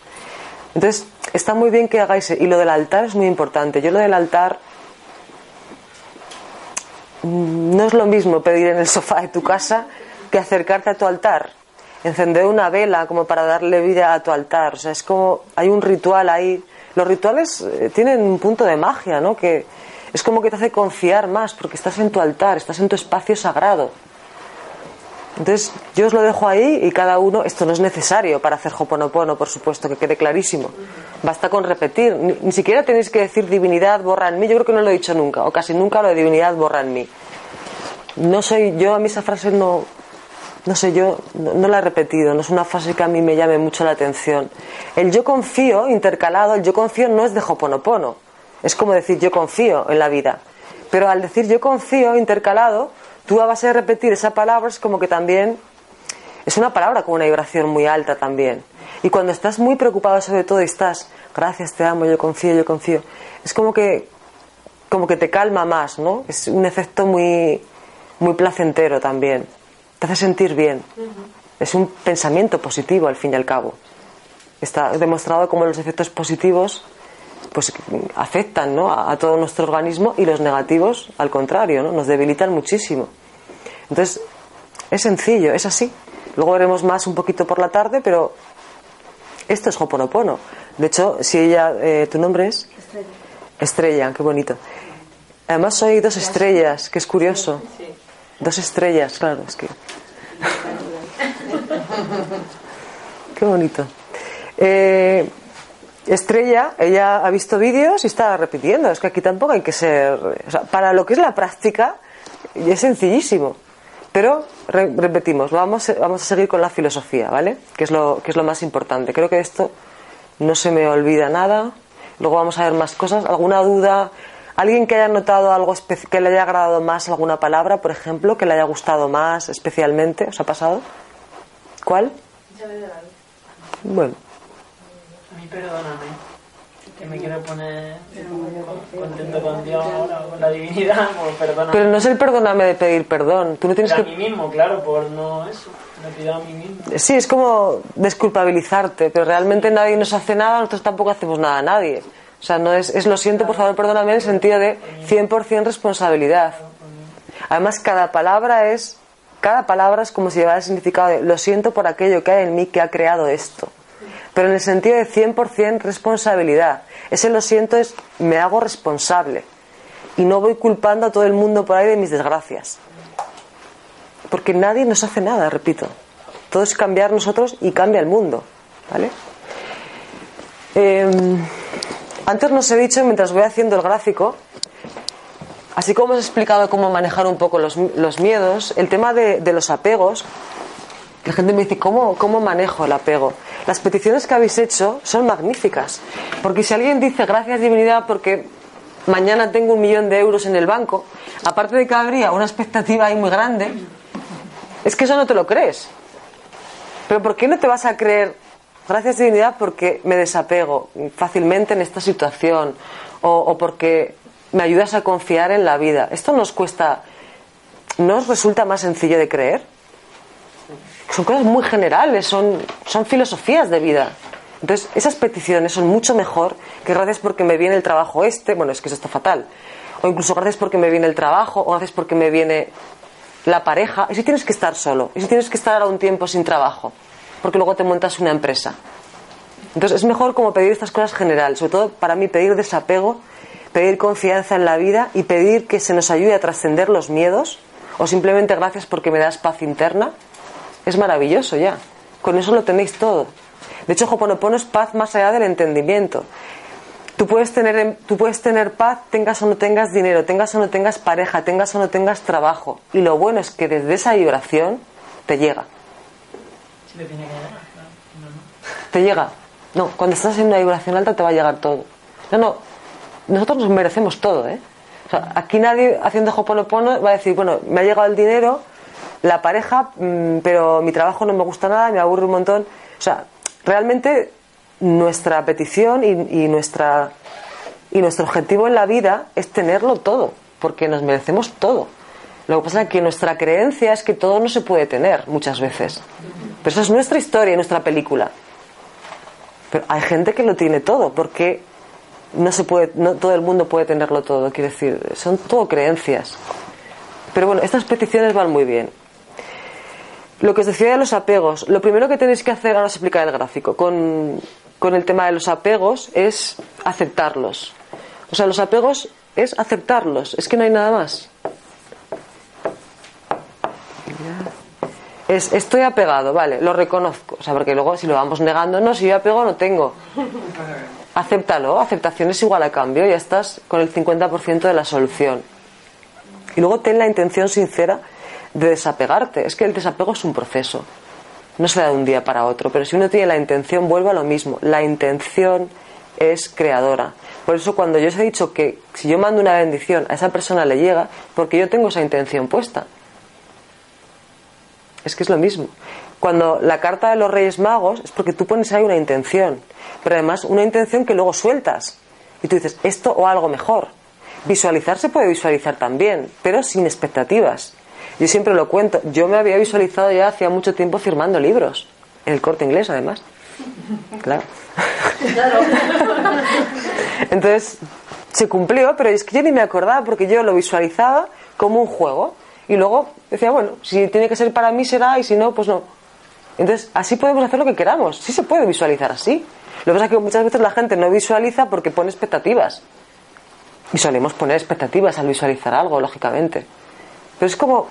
Entonces, está muy bien que hagáis. Y lo del altar es muy importante. Yo lo del altar. No es lo mismo pedir en el sofá de tu casa que acercarte a tu altar. Encender una vela como para darle vida a tu altar. O sea, es como. Hay un ritual ahí. Los rituales tienen un punto de magia, ¿no? Que es como que te hace confiar más porque estás en tu altar, estás en tu espacio sagrado. Entonces, yo os lo dejo ahí y cada uno, esto no es necesario para hacer Hoponopono, por supuesto, que quede clarísimo. Basta con repetir. Ni, siquiera tenéis que decir divinidad, borra en mí. Yo creo que no lo he dicho nunca, o casi nunca lo de divinidad, borra en mí. No soy, yo a mí esa frase no, no sé, yo no, no la he repetido, no es una frase que a mí me llame mucho la atención. El yo confío, intercalado, el yo confío no es de Hoponopono. Es como decir yo confío en la vida. Pero al decir yo confío, intercalado, tú a base de repetir esa palabra es como que también es una palabra con una vibración muy alta también. Y cuando estás muy preocupado sobre todo y estás, gracias, te amo, yo confío, yo confío, es como que, como que te calma más, ¿no? Es un efecto muy, muy placentero también. Te hace sentir bien. Es un pensamiento positivo al fin y al cabo. Está demostrado como los efectos positivos pues afectan ¿no? a, a, todo nuestro organismo y los negativos, al contrario, ¿no? nos debilitan muchísimo. Entonces, es sencillo, es así. Luego veremos más un poquito por la tarde, pero esto es Hoponopono. De hecho, si ella, eh, ¿tu nombre es? Estrella. Estrella, qué bonito. Además soy dos estrellas, que es curioso. Dos estrellas, claro, es que... (laughs) qué bonito. Eh, Estrella, ella ha visto vídeos y está repitiendo. Es que aquí tampoco hay que ser. O sea, para lo que es la práctica, es sencillísimo. Pero re- repetimos, vamos, vamos a seguir con la filosofía, ¿vale? Que es, lo, que es lo más importante. Creo que esto no se me olvida nada. Luego vamos a ver más cosas. ¿Alguna duda? ¿Alguien que haya notado algo que le haya agradado más alguna palabra, por ejemplo, que le haya gustado más especialmente? ¿Os ha pasado? ¿Cuál? Bueno, A mí perdóname. Que me quiero poner con- contento con Dios ahora, con la divinidad, (laughs) pues perdóname. pero no es el perdóname de pedir perdón. Tú no tienes Pero a que mí mismo, claro, por no eso. Me pido a mí mismo. Sí, es como desculpabilizarte, pero realmente nadie nos hace nada, nosotros tampoco hacemos nada a nadie. O sea, no es, es lo siento, por favor, perdóname, en el sentido de 100% responsabilidad. Además, cada palabra es, cada palabra es como si llevara el significado de lo siento por aquello que hay en mí que ha creado esto. Pero en el sentido de 100% responsabilidad. Ese lo siento es me hago responsable. Y no voy culpando a todo el mundo por ahí de mis desgracias. Porque nadie nos hace nada, repito. Todo es cambiar nosotros y cambia el mundo. ¿Vale? Eh, antes nos he dicho, mientras voy haciendo el gráfico, así como hemos explicado cómo manejar un poco los, los miedos, el tema de los apegos, la gente me dice, ¿cómo, ¿cómo manejo el apego? Las peticiones que habéis hecho son magníficas. Porque si alguien dice, gracias divinidad, porque mañana tengo un millón de euros en el banco, aparte de que habría una expectativa ahí muy grande, es que eso no te lo crees. Pero ¿por qué no te vas a creer, gracias divinidad, porque me desapego fácilmente en esta situación? O, o porque me ayudas a confiar en la vida. Esto nos cuesta, ¿no os resulta más sencillo de creer? Son cosas muy generales, son, son filosofías de vida. Entonces, esas peticiones son mucho mejor que gracias porque me viene el trabajo este, bueno, es que eso está fatal. O incluso gracias porque me viene el trabajo, o gracias porque me viene la pareja. Y si tienes que estar solo, y si tienes que estar ahora un tiempo sin trabajo, porque luego te montas una empresa. Entonces, es mejor como pedir estas cosas generales, sobre todo para mí pedir desapego, pedir confianza en la vida y pedir que se nos ayude a trascender los miedos, o simplemente gracias porque me das paz interna. Es maravilloso ya. Con eso lo tenéis todo. De hecho, Hoponopono es paz más allá del entendimiento. Tú puedes, tener, tú puedes tener paz, tengas o no tengas dinero, tengas o no tengas pareja, tengas o no tengas trabajo. Y lo bueno es que desde esa vibración te llega. Si le tiene que llegar, claro. No, no. Te llega. No, cuando estás en una vibración alta te va a llegar todo. No, no. Nosotros nos merecemos todo, ¿eh? O sea, aquí nadie haciendo Hoponopono va a decir, bueno, me ha llegado el dinero, la pareja, mm, pero mi trabajo no me gusta nada, me aburre un montón. O sea, realmente nuestra petición y, y nuestra y nuestro objetivo en la vida es tenerlo todo, porque nos merecemos todo. Lo que pasa es que nuestra creencia es que todo no se puede tener muchas veces. Pero esa es nuestra historia y nuestra película. Pero hay gente que lo tiene todo, porque no se puede, no todo el mundo puede tenerlo todo, quiero decir, son todo creencias. Pero bueno, estas peticiones van muy bien. Lo que os decía de los apegos, lo primero que tenéis que hacer, ahora os explicaré el gráfico, con, con el tema de los apegos es aceptarlos. O sea, los apegos es aceptarlos, es que no hay nada más. Es, estoy apegado, vale, lo reconozco. O sea, porque luego si lo vamos negando, no, si yo apego no tengo. Acéptalo, aceptación es igual a cambio, ya estás con el 50% de la solución. Y luego ten la intención sincera de desapegarte. Es que el desapego es un proceso. No se da de un día para otro, pero si uno tiene la intención, vuelve a lo mismo. La intención es creadora. Por eso cuando yo os he dicho que si yo mando una bendición a esa persona le llega, porque yo tengo esa intención puesta. Es que es lo mismo. Cuando la carta de los Reyes Magos es porque tú pones ahí una intención, pero además una intención que luego sueltas. Y tú dices, esto o algo mejor. Visualizar se puede visualizar también, pero sin expectativas. Yo siempre lo cuento, yo me había visualizado ya hacía mucho tiempo firmando libros, en el corte inglés además. Claro. Entonces, se cumplió, pero es que yo ni me acordaba porque yo lo visualizaba como un juego. Y luego decía, bueno, si tiene que ser para mí será y si no, pues no. Entonces, así podemos hacer lo que queramos. Sí se puede visualizar así. Lo que pasa es que muchas veces la gente no visualiza porque pone expectativas. Y solemos poner expectativas al visualizar algo, lógicamente. Pero es como,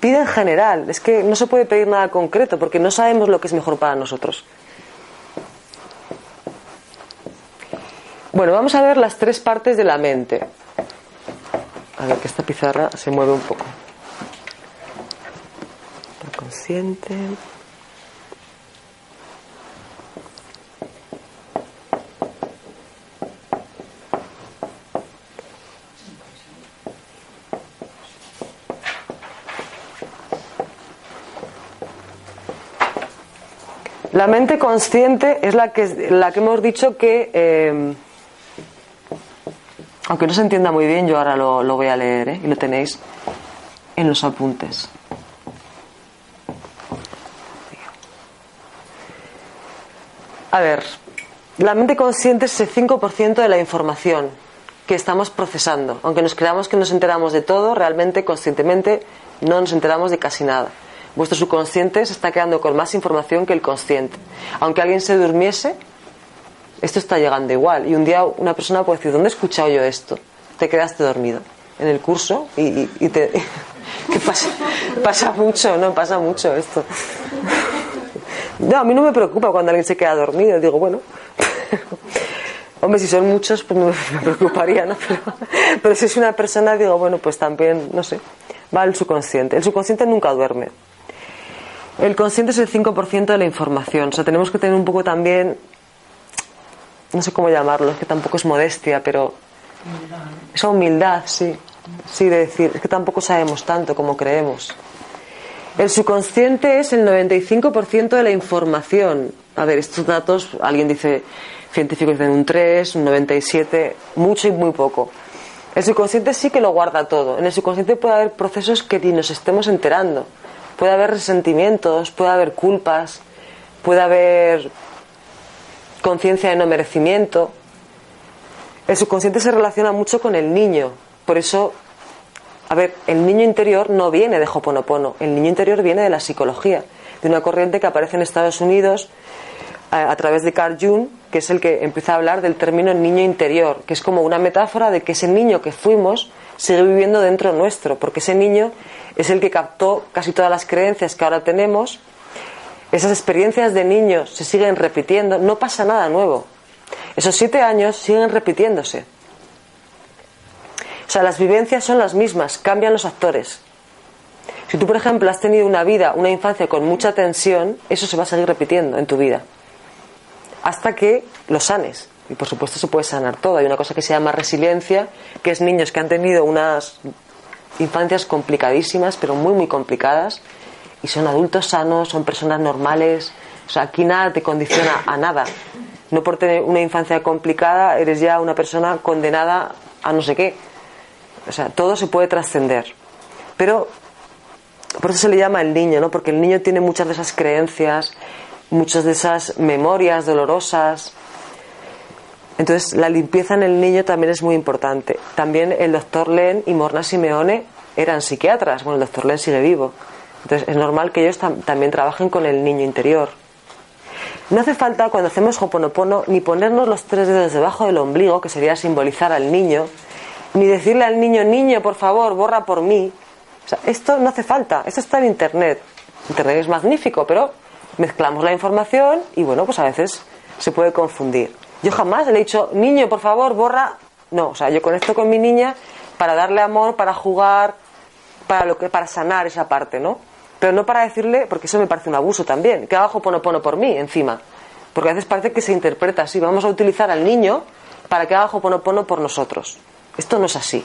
pide en general. Es que no se puede pedir nada concreto porque no sabemos lo que es mejor para nosotros. Bueno, vamos a ver las tres partes de la mente. A ver, que esta pizarra se mueve un poco. consciente. La mente consciente es la que, la que hemos dicho que, eh, aunque no se entienda muy bien, yo ahora lo, voy a leer ¿eh? y lo tenéis en los apuntes. A ver, la mente consciente es el 5% de la información que estamos procesando. Aunque nos creamos que nos enteramos de todo, realmente conscientemente no nos enteramos de casi nada. Vuestro subconsciente se está quedando con más información que el consciente. Aunque alguien se durmiese, esto está llegando igual. Y un día una persona puede decir, ¿dónde he escuchado yo esto? Te quedaste dormido en el curso y, y- te... (laughs) ¿Qué pasa? Pasa mucho, ¿no? Pasa mucho esto. No, a mí no me preocupa cuando alguien se queda dormido. Digo, bueno. (laughs) Hombre, si son muchos, pues (laughs) me preocuparía, ¿no? Pero, pero si es una persona, digo, bueno, pues también, no sé, va al subconsciente. El subconsciente nunca duerme. El consciente es el 5% de la información. O sea, tenemos que tener un poco también, no sé cómo llamarlo, es que tampoco es modestia, pero esa humildad, sí. Sí, de decir, es que tampoco sabemos tanto como creemos. El subconsciente es el 95% de la información. A ver, estos datos, alguien dice, científicos dicen un 3, un 97, mucho y muy poco. El subconsciente sí que lo guarda todo. En el subconsciente puede haber procesos que ni nos estemos enterando. Puede haber resentimientos, puede haber culpas, puede haber conciencia de no merecimiento. El subconsciente se relaciona mucho con el niño. Por eso, a ver, el niño interior no viene de Hoponopono. El niño interior viene de la psicología, de una corriente que aparece en Estados Unidos a, a través de Carl Jung, que es el que empieza a hablar del término niño interior, que es como una metáfora de que ese niño que fuimos sigue viviendo dentro nuestro, porque ese niño es el que captó casi todas las creencias que ahora tenemos. Esas experiencias de niños se siguen repitiendo, no pasa nada nuevo. Esos siete años siguen repitiéndose. O sea, las vivencias son las mismas, cambian los actores. Si tú, por ejemplo, has tenido una vida, una infancia con mucha tensión, eso se va a seguir repitiendo en tu vida. Hasta que lo sanes. Y por supuesto se puede sanar todo. Hay una cosa que se llama resiliencia, que es niños que han tenido unas infancias complicadísimas, pero muy, muy complicadas, y son adultos sanos, son personas normales. O sea, aquí nada te condiciona a nada. No por tener una infancia complicada eres ya una persona condenada a no sé qué. O sea, todo se puede trascender. Pero por eso se le llama el niño, ¿no? Porque el niño tiene muchas de esas creencias, muchas de esas memorias dolorosas. Entonces, la limpieza en el niño también es muy importante. También el doctor Len y Morna Simeone eran psiquiatras. Bueno, el doctor Len sigue vivo. Entonces, es normal que ellos tam- también trabajen con el niño interior. No hace falta, cuando hacemos Hoponopono, ni ponernos los tres dedos debajo del ombligo, que sería simbolizar al niño, ni decirle al niño, niño, por favor, borra por mí. O sea, esto no hace falta, esto está en Internet. Internet es magnífico, pero mezclamos la información y bueno, pues a veces se puede confundir. Yo jamás le he dicho, niño, por favor, borra. No, o sea, yo conecto con mi niña para darle amor, para jugar, para lo que, para sanar esa parte, ¿no? Pero no para decirle, porque eso me parece un abuso también, que haga Hoponopono por mí, encima. Porque a veces parece que se interpreta así, vamos a utilizar al niño para que haga Hoponopono por nosotros. Esto no es así.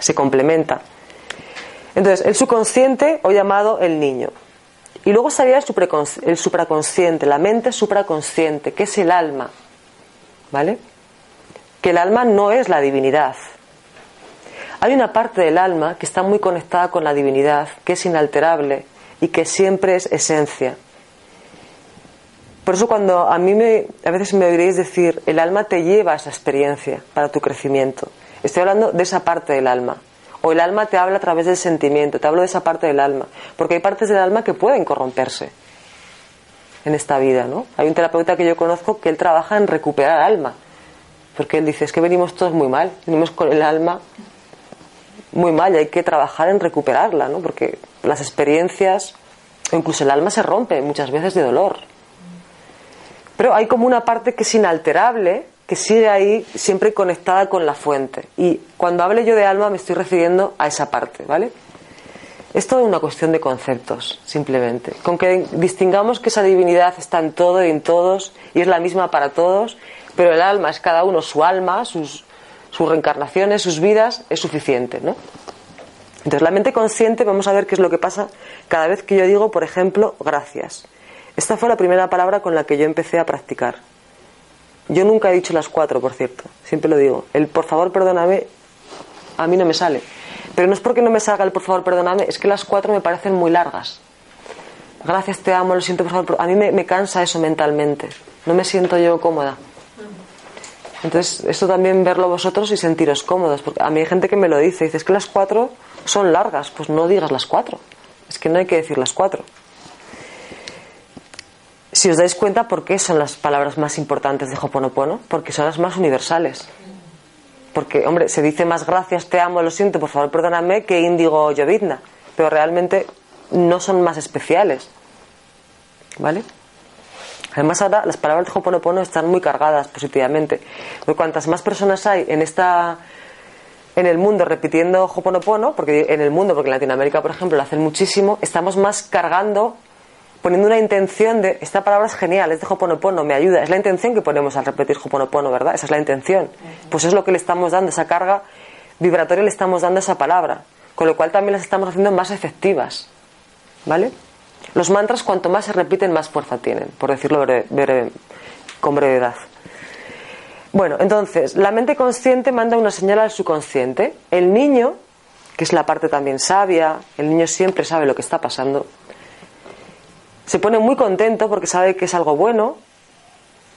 Se complementa. Entonces, el subconsciente, o llamado el niño. Y luego supracons- el supraconsciente, la mente supraconsciente, que es el alma. ¿Vale? Que el alma no es la divinidad. Hay una parte del alma que está muy conectada con la divinidad, que es inalterable y que siempre es esencia. Por eso cuando a mí me, a veces me oiréis decir, el alma te lleva a esa experiencia para tu crecimiento. Estoy hablando de esa parte del alma. O el alma te habla a través del sentimiento, te hablo de esa parte del alma. Porque hay partes del alma que pueden corromperse en esta vida, ¿no? Hay un terapeuta que yo conozco que él trabaja en recuperar alma. Porque él dice, es que venimos todos muy mal, venimos con el alma muy mal y hay que trabajar en recuperarla, ¿no? Porque las experiencias, o incluso el alma se rompe muchas veces de dolor. Pero hay como una parte que es inalterable, que sigue ahí siempre conectada con la fuente. Y cuando hable yo de alma me estoy refiriendo a esa parte, ¿vale? Es toda una cuestión de conceptos, simplemente. Con que distingamos que esa divinidad está en todo y en todos y es la misma para todos, pero el alma es cada uno su alma, sus, sus reencarnaciones, sus vidas, es suficiente, ¿no? Entonces, la mente consciente, vamos a ver qué es lo que pasa cada vez que yo digo, por ejemplo, gracias. Esta fue la primera palabra con la que yo empecé a practicar. Yo nunca he dicho las cuatro, por cierto, siempre lo digo. El por favor, perdóname, a mí no me sale. Pero no es porque no me salga el por favor, perdóname, es que las cuatro me parecen muy largas. Gracias, te amo, lo siento, por favor. A mí me, cansa eso mentalmente. No me siento yo cómoda. Entonces, esto también verlo vosotros y sentiros cómodos. Porque a mí hay gente que me lo dice. Dice, es que las cuatro son largas. Pues no digas las cuatro. Es que no hay que decir las cuatro. Si os dais cuenta, ¿por qué son las palabras más importantes de Hoponopono? Porque son las más universales. Porque, hombre, se dice más gracias, te amo, lo siento, por favor, perdóname, que índigo llovidna. Pero realmente no son más especiales. ¿Vale? Además ahora las palabras de Hoponopono están muy cargadas positivamente. Porque cuantas más personas hay en esta en el mundo repitiendo Hoponopono, porque en el mundo, porque en Latinoamérica, por ejemplo, lo hacen muchísimo, estamos más cargando, poniendo una intención de esta palabra es genial, es de Hoponopono, me ayuda. Es la intención que ponemos al repetir Hoponopono, ¿verdad? Esa es la intención. Pues es lo que le estamos dando, esa carga vibratoria le estamos dando a esa palabra. Con lo cual también las estamos haciendo más efectivas. ¿Vale? Los mantras, cuanto más se repiten, más fuerza tienen, por decirlo breve, breve, con brevedad. Bueno, entonces, la mente consciente manda una señal al subconsciente. El niño, que es la parte también sabia, el niño siempre sabe lo que está pasando, se pone muy contento porque sabe que es algo bueno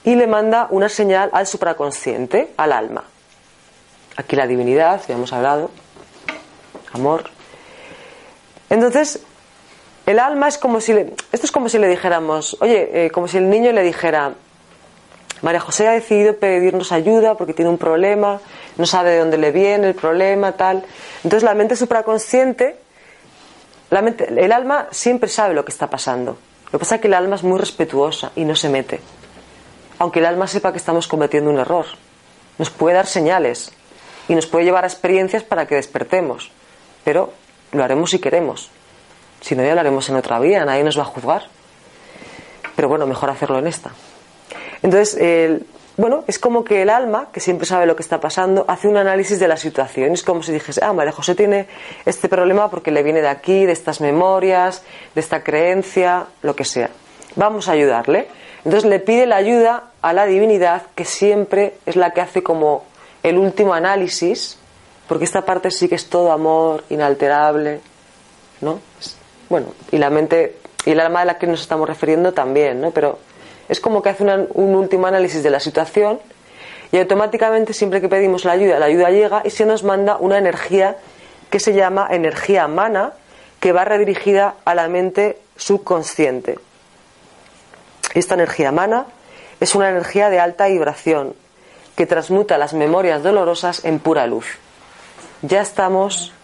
y le manda una señal al supraconsciente, al alma. Aquí la divinidad, ya hemos hablado, amor. Entonces, el alma es como si le, esto es como si le dijéramos, oye, eh, como si el niño le dijera, María José ha decidido pedirnos ayuda porque tiene un problema, no sabe de dónde le viene el problema, tal. Entonces la mente supraconsciente, la mente, el alma siempre sabe lo que está pasando. Lo que pasa es que el alma es muy respetuosa y no se mete. Aunque el alma sepa que estamos cometiendo un error. Nos puede dar señales y nos puede llevar a experiencias para que despertemos. Pero lo haremos si queremos. Si no, ya lo haremos en otra vía, nadie nos va a juzgar. Pero bueno, mejor hacerlo en esta. Entonces, el, bueno, es como que el alma, que siempre sabe lo que está pasando, hace un análisis de la situación. Es como si dijese, ah, María José tiene este problema porque le viene de aquí, de estas memorias, de esta creencia, lo que sea. Vamos a ayudarle. Entonces le pide la ayuda a la divinidad, que siempre es la que hace como el último análisis, porque esta parte sí que es todo amor, inalterable, ¿no? Bueno, y la mente y el alma de la que nos estamos refiriendo también, ¿no? Pero es como que hace un último análisis de la situación y automáticamente siempre que pedimos la ayuda, la ayuda llega y se nos manda una energía que se llama energía mana, que va redirigida a la mente subconsciente. Esta energía mana es una energía de alta vibración que transmuta las memorias dolorosas en pura luz. Ya estamos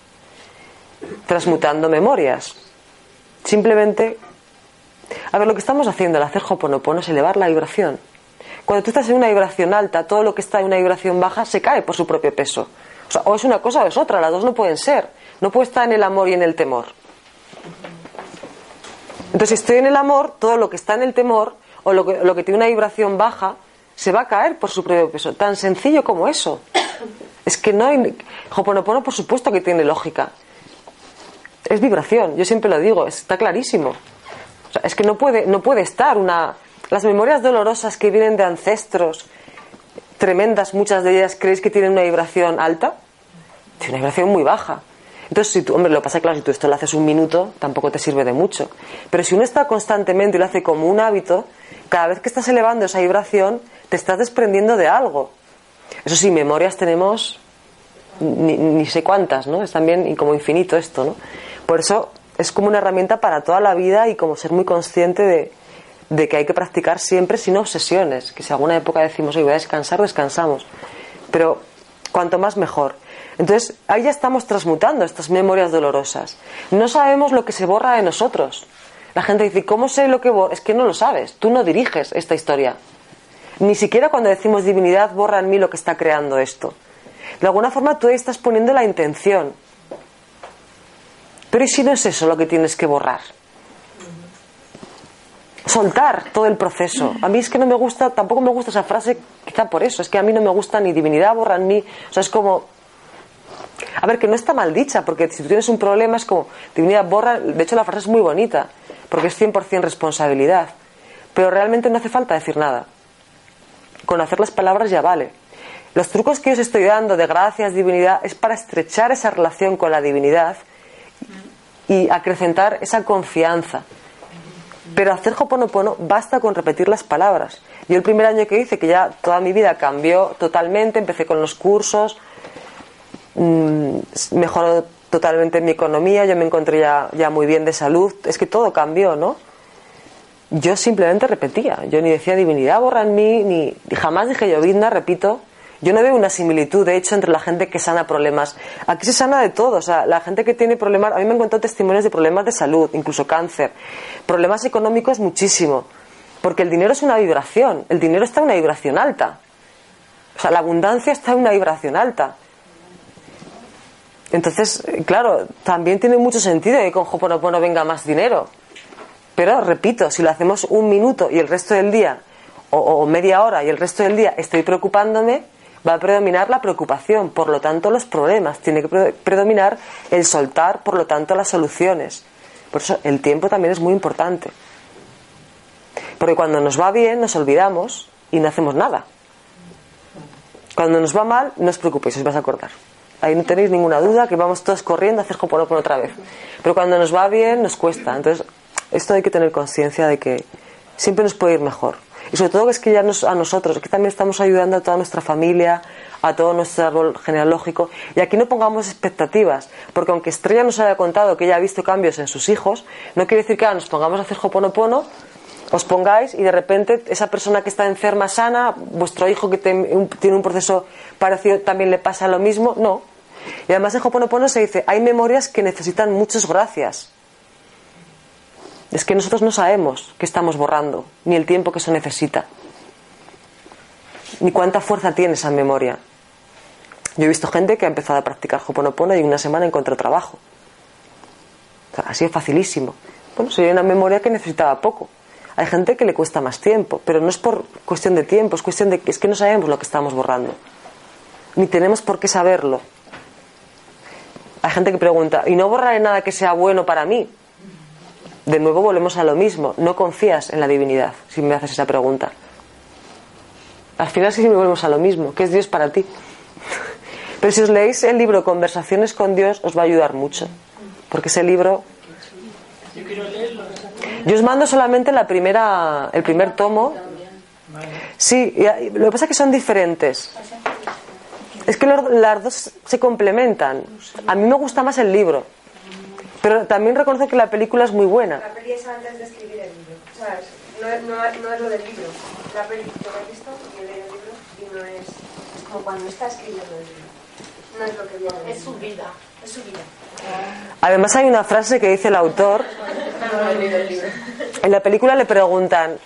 transmutando memorias. Simplemente, a ver, lo que estamos haciendo al hacer Hoponopono es elevar la vibración. Cuando tú estás en una vibración alta, todo lo que está en una vibración baja se cae por su propio peso. O, es una cosa o es otra, las dos no pueden ser. No puede estar en el amor y en el temor. Entonces, si estoy en el amor, todo lo que está en el temor o lo que, lo que tiene una vibración baja se va a caer por su propio peso. Tan sencillo como eso. Es que no hay. Hoponopono, por supuesto que tiene lógica. Es vibración, yo siempre lo digo, está clarísimo. O sea, es que no puede, no puede estar una. Las memorias dolorosas que vienen de ancestros, tremendas, muchas de ellas, ¿creéis que tienen una vibración alta? Tiene una vibración muy baja. Entonces, si tú, hombre, lo pasa, claro, si tú esto lo haces un minuto, tampoco te sirve de mucho. Pero si uno está constantemente y lo hace como un hábito, cada vez que estás elevando esa vibración, te estás desprendiendo de algo. Eso sí, memorias tenemos ni, ni sé cuántas, ¿no? Es también como infinito esto, ¿no? Por eso es como una herramienta para toda la vida y como ser muy consciente de, que hay que practicar siempre sin obsesiones. Que si alguna época decimos, oye, voy a descansar, descansamos. Pero cuanto más mejor. Entonces, ahí ya estamos transmutando estas memorias dolorosas. No sabemos lo que se borra de nosotros. La gente dice, ¿cómo sé lo que borra? Es que no lo sabes. Tú no diriges esta historia. Ni siquiera cuando decimos divinidad borra en mí lo que está creando esto. De alguna forma tú ahí estás poniendo la intención. Pero ¿y si no es eso lo que tienes que borrar? Soltar todo el proceso. A mí es que no me gusta, tampoco me gusta esa frase, quizá por eso, es que a mí no me gusta ni divinidad borra en mí. O sea, es como, a ver, que no está mal dicha, porque si tú tienes un problema es como, divinidad borra, de hecho la frase es muy bonita, porque es 100% responsabilidad, pero realmente no hace falta decir nada. Con hacer las palabras ya vale. Los trucos que os estoy dando de gracias, divinidad, es para estrechar esa relación con la divinidad y acrecentar esa confianza. Pero hacer Hoponopono basta con repetir las palabras. Yo el primer año que hice, que ya toda mi vida cambió totalmente, empecé con los cursos, mmm, mejoró totalmente mi economía, yo me encontré ya, ya muy bien de salud, es que todo cambió, ¿no? Yo simplemente repetía, yo ni decía divinidad borra en mí, ni jamás dije yo, repito, yo no veo una similitud, de hecho, entre la gente que sana problemas. Aquí se sana de todo. O sea, la gente que tiene problemas. A mí me han contado testimonios de problemas de salud, incluso cáncer. Problemas económicos, muchísimo. Porque el dinero es una vibración. El dinero está en una vibración alta. O sea, la abundancia está en una vibración alta. Entonces, claro, también tiene mucho sentido que con Hoponopono venga más dinero. Pero, repito, si lo hacemos un minuto y el resto del día, o, o media hora y el resto del día estoy preocupándome, va a predominar la preocupación, por lo tanto los problemas, tiene que predominar el soltar, por lo tanto las soluciones. Por eso el tiempo también es muy importante. Porque cuando nos va bien nos olvidamos y no hacemos nada. Cuando nos va mal, no os preocupéis, os vas a acordar. Ahí no tenéis ninguna duda que vamos todos corriendo a hacer por otra vez. Pero cuando nos va bien, nos cuesta. Entonces, esto hay que tener conciencia de que siempre nos puede ir mejor. Y sobre todo que es que ya nos, a nosotros, que también estamos ayudando a toda nuestra familia, a todo nuestro árbol genealógico. Y aquí no pongamos expectativas, porque aunque Estrella nos haya contado que ella ha visto cambios en sus hijos, no quiere decir que ahora nos pongamos a hacer hoponopono, os pongáis y de repente esa persona que está enferma sana, vuestro hijo que tiene un proceso parecido también le pasa lo mismo. No. Y además en Hoponopono se dice, hay memorias que necesitan muchas gracias. Es que nosotros no sabemos qué estamos borrando, ni el tiempo que eso necesita, ni cuánta fuerza tiene esa memoria. Yo he visto gente que ha empezado a practicar Hoponopono y una semana encontró trabajo. ha sido facilísimo. Bueno, sería una memoria que necesitaba poco. Hay gente que le cuesta más tiempo, pero no es por cuestión de tiempo, es cuestión de que es que no sabemos lo que estamos borrando. Ni tenemos por qué saberlo. Hay gente que pregunta, ¿y no borraré nada que sea bueno para mí? De nuevo volvemos a lo mismo. No confías en la divinidad si me haces esa pregunta. Al final sí volvemos a lo mismo. ¿Qué es Dios para ti? (laughs) Pero si os leéis el libro Conversaciones con Dios, os va a ayudar mucho. Porque ese libro. Yo os mando solamente la primera, el primer tomo. Sí, lo que pasa es que son diferentes. Es que las dos se complementan. A mí me gusta más el libro. Pero también reconozco que la película es muy buena. La peli es antes de escribir el libro. ¿Sabes? No, no, no es lo del libro. La peli lo he visto y he leído el libro y no es, es como cuando está escribiendo el libro. No es lo que viene. Es su vida. Es su vida. Además hay una frase que dice el autor. En la película le preguntan,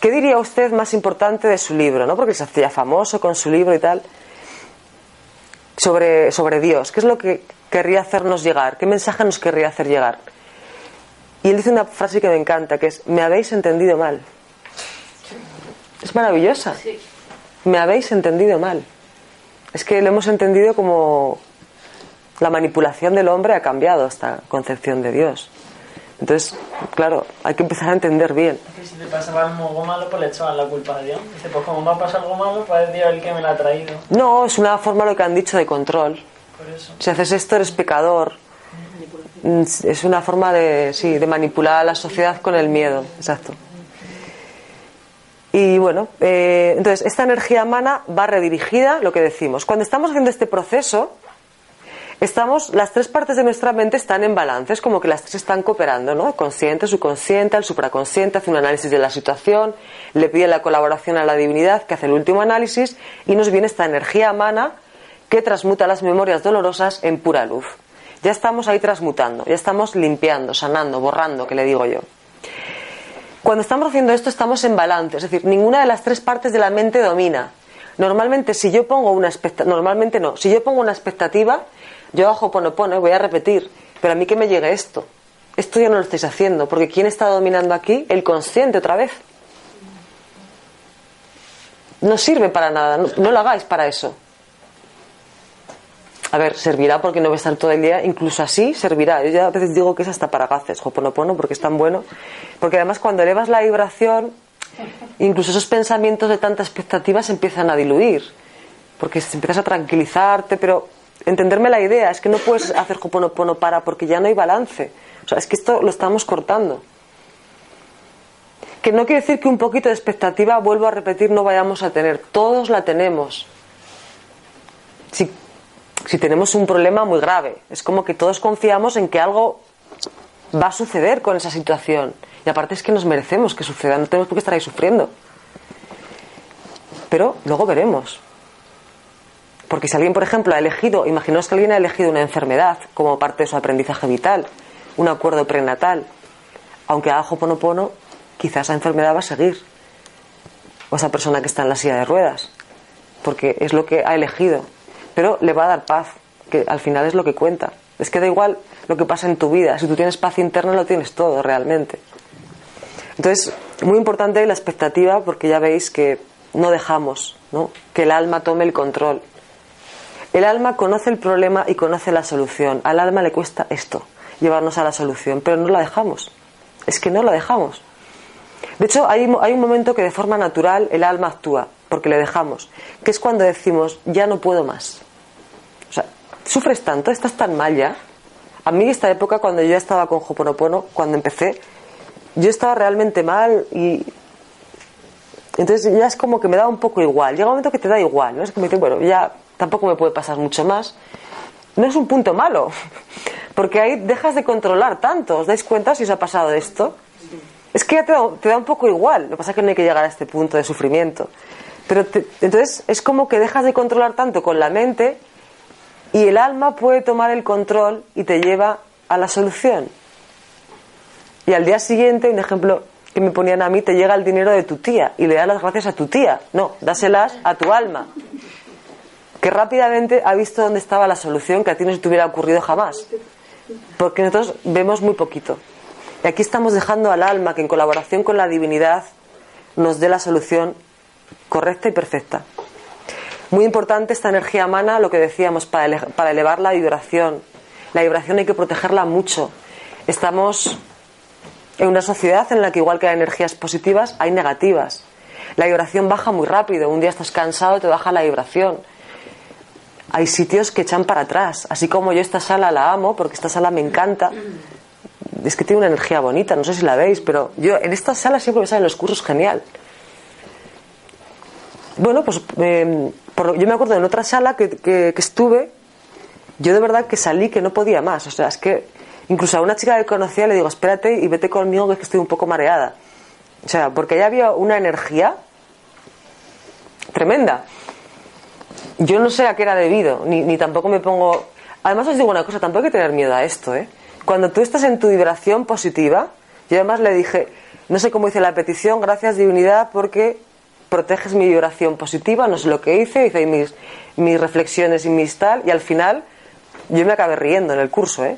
¿qué diría usted más importante de su libro? ¿no? Porque se hacía famoso con su libro y tal. Sobre, sobre Dios. ¿Qué es lo que querría hacernos llegar? ¿Qué mensaje nos querría hacer llegar? Y él dice una frase que me encanta, que es, me habéis entendido mal. Es maravillosa. Me habéis entendido mal. Es que lo hemos entendido como la manipulación del hombre ha cambiado esta concepción de Dios. Entonces, claro, hay que empezar a entender bien. Es que si te pasaba algo malo, pues le echaban la culpa a Dios. Dice, pues como me ha pasado algo malo, pues es Dios el que me lo ha traído. No, es una forma, lo que han dicho, de control. Si haces esto eres pecador. Es una forma de, sí, de manipular a la sociedad con el miedo. Exacto. Y bueno, eh, entonces esta energía mana va redirigida, lo que decimos. Cuando estamos haciendo este proceso, estamos, las tres partes de nuestra mente están en balance, es como que las tres están cooperando, ¿no? Consciente, subconsciente, el supraconsciente hace un análisis de la situación, le pide la colaboración a la divinidad que hace el último análisis y nos viene esta energía mana que transmuta las memorias dolorosas en pura luz. Ya estamos ahí transmutando, ya estamos limpiando, sanando, borrando, que le digo yo. Cuando estamos haciendo esto estamos en balance, es decir, ninguna de las tres partes de la mente domina. Normalmente si yo pongo una normalmente no, si yo pongo una expectativa, yo hago pono voy a repetir, pero a mí que me llegue esto. Esto ya no lo estáis haciendo, porque ¿quién está dominando aquí? El consciente otra vez. No sirve para nada, no lo hagáis para eso. A ver, servirá porque no va a estar todo el día, incluso así servirá. Yo ya a veces digo que es hasta para gaces, Hoponopono, porque es tan bueno. Porque además cuando elevas la vibración, incluso esos pensamientos de tanta expectativa se empiezan a diluir. Porque empiezas a tranquilizarte, pero entenderme la idea, es que no puedes hacer Hoponopono para porque ya no hay balance. O sea, es que esto lo estamos cortando. Que no quiere decir que un poquito de expectativa, vuelvo a repetir, no vayamos a tener. Todos la tenemos. Si, si tenemos un problema muy grave, es como que todos confiamos en que algo va a suceder con esa situación. Y aparte es que nos merecemos que suceda, no tenemos por qué estar ahí sufriendo. Pero luego veremos. Porque si alguien, por ejemplo, ha elegido, imaginaos que alguien ha elegido una enfermedad como parte de su aprendizaje vital, un acuerdo prenatal, aunque haga Hoponopono, quizás esa enfermedad va a seguir. O esa persona que está en la silla de ruedas, porque es lo que ha elegido. Pero le va a dar paz, que al final es lo que cuenta. Es que da igual lo que pasa en tu vida. Si tú tienes paz interna, lo tienes todo realmente. Entonces, muy importante la expectativa, porque ya veis que no dejamos ¿no? que el alma tome el control. El alma conoce el problema y conoce la solución. Al alma le cuesta esto, llevarnos a la solución, pero no la dejamos. Es que no la dejamos. De hecho, hay, hay un momento que de forma natural el alma actúa, porque le dejamos, que es cuando decimos, ya no puedo más. O sea, sufres tanto, estás tan mal ya. A mí esta época, cuando yo estaba con Hoponopono, cuando empecé, yo estaba realmente mal y entonces ya es como que me da un poco igual. Llega un momento que te da igual, ¿no? Es que bueno, ya tampoco me puede pasar mucho más. No es un punto malo, (laughs) porque ahí dejas de controlar tanto. ¿Os dais cuenta si os ha pasado esto? Es que ya te da, te da un poco igual. Lo que pasa es que no hay que llegar a este punto de sufrimiento. Pero te- entonces es como que dejas de controlar tanto con la mente y el alma puede tomar el control y te lleva a la solución. Y al día siguiente, un ejemplo que me ponían a mí, te llega el dinero de tu tía y le das las gracias a tu tía. No, dáselas a tu alma. Que rápidamente ha visto dónde estaba la solución que a ti no se te hubiera ocurrido jamás. Porque nosotros vemos muy poquito. Y aquí estamos dejando al alma que en colaboración con la divinidad nos dé la solución correcta y perfecta. Muy importante esta energía mana, lo que decíamos, para, ele- elevar la vibración. La vibración hay que protegerla mucho. Estamos en una sociedad en la que igual que hay energías positivas, hay negativas. La vibración baja muy rápido. Un día estás cansado, te baja la vibración. Hay sitios que echan para atrás. Así como yo esta sala la amo, porque esta sala me encanta. Es que tiene una energía bonita, no sé si la veis, pero yo en esta sala siempre me salen los cursos genial. Bueno, pues eh, por- yo me acuerdo en otra sala que, que- que estuve, yo de verdad que salí que no podía más. O sea, es que incluso a una chica que conocía le digo, espérate y vete conmigo que es que estoy un poco mareada. O sea, porque ya había una energía tremenda. Yo no sé a qué era debido, ni, ni tampoco me pongo... Además os digo una cosa, tampoco hay que tener miedo a esto, ¿eh? Cuando tú estás en tu vibración positiva, yo además le dije, no sé cómo hice la petición, gracias divinidad, porque proteges mi vibración positiva, no sé lo que hice, hice mis, mis reflexiones y mis tal, y al final yo me acabé riendo en el curso, ¿eh?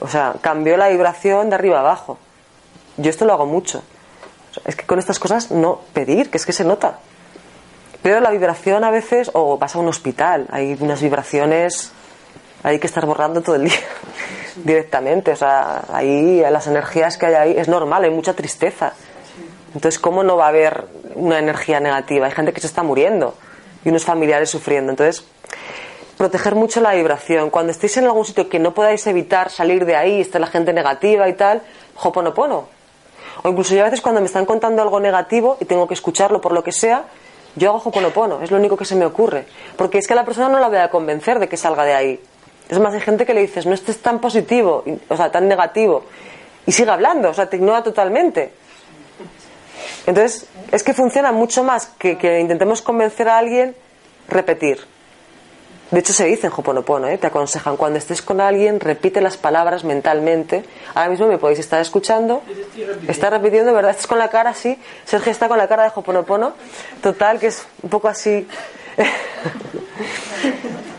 O sea, cambió la vibración de arriba a abajo. Yo esto lo hago mucho. Es que con estas cosas no pedir, que es que se nota. Pero la vibración a veces, o vas a un hospital, hay unas vibraciones, hay que estar borrando todo el día (laughs) directamente. O sea, ahí las energías que hay ahí es normal, hay mucha tristeza. Entonces, ¿cómo no va a haber una energía negativa? Hay gente que se está muriendo y unos familiares sufriendo. Entonces, proteger mucho la vibración. Cuando estéis en algún sitio que no podáis evitar salir de ahí, está la gente negativa y tal, hoponopono. O incluso yo a veces cuando me están contando algo negativo y tengo que escucharlo por lo que sea, yo hago hoponopono, es lo único que se me ocurre. Porque es que a la persona no la voy a convencer de que salga de ahí. Es más, hay gente que le dices, no estés tan positivo, o sea, tan negativo, y sigue hablando, o sea, te ignora totalmente. Entonces, es que funciona mucho más que, intentemos convencer a alguien repetir. De hecho, se dice en Hoponopono, ¿eh? te aconsejan, cuando estés con alguien, repite las palabras mentalmente. Ahora mismo me podéis estar escuchando. Está repitiendo, ¿verdad? Estás con la cara así. Sergio está con la cara de Hoponopono. Total, que es un poco así. (laughs)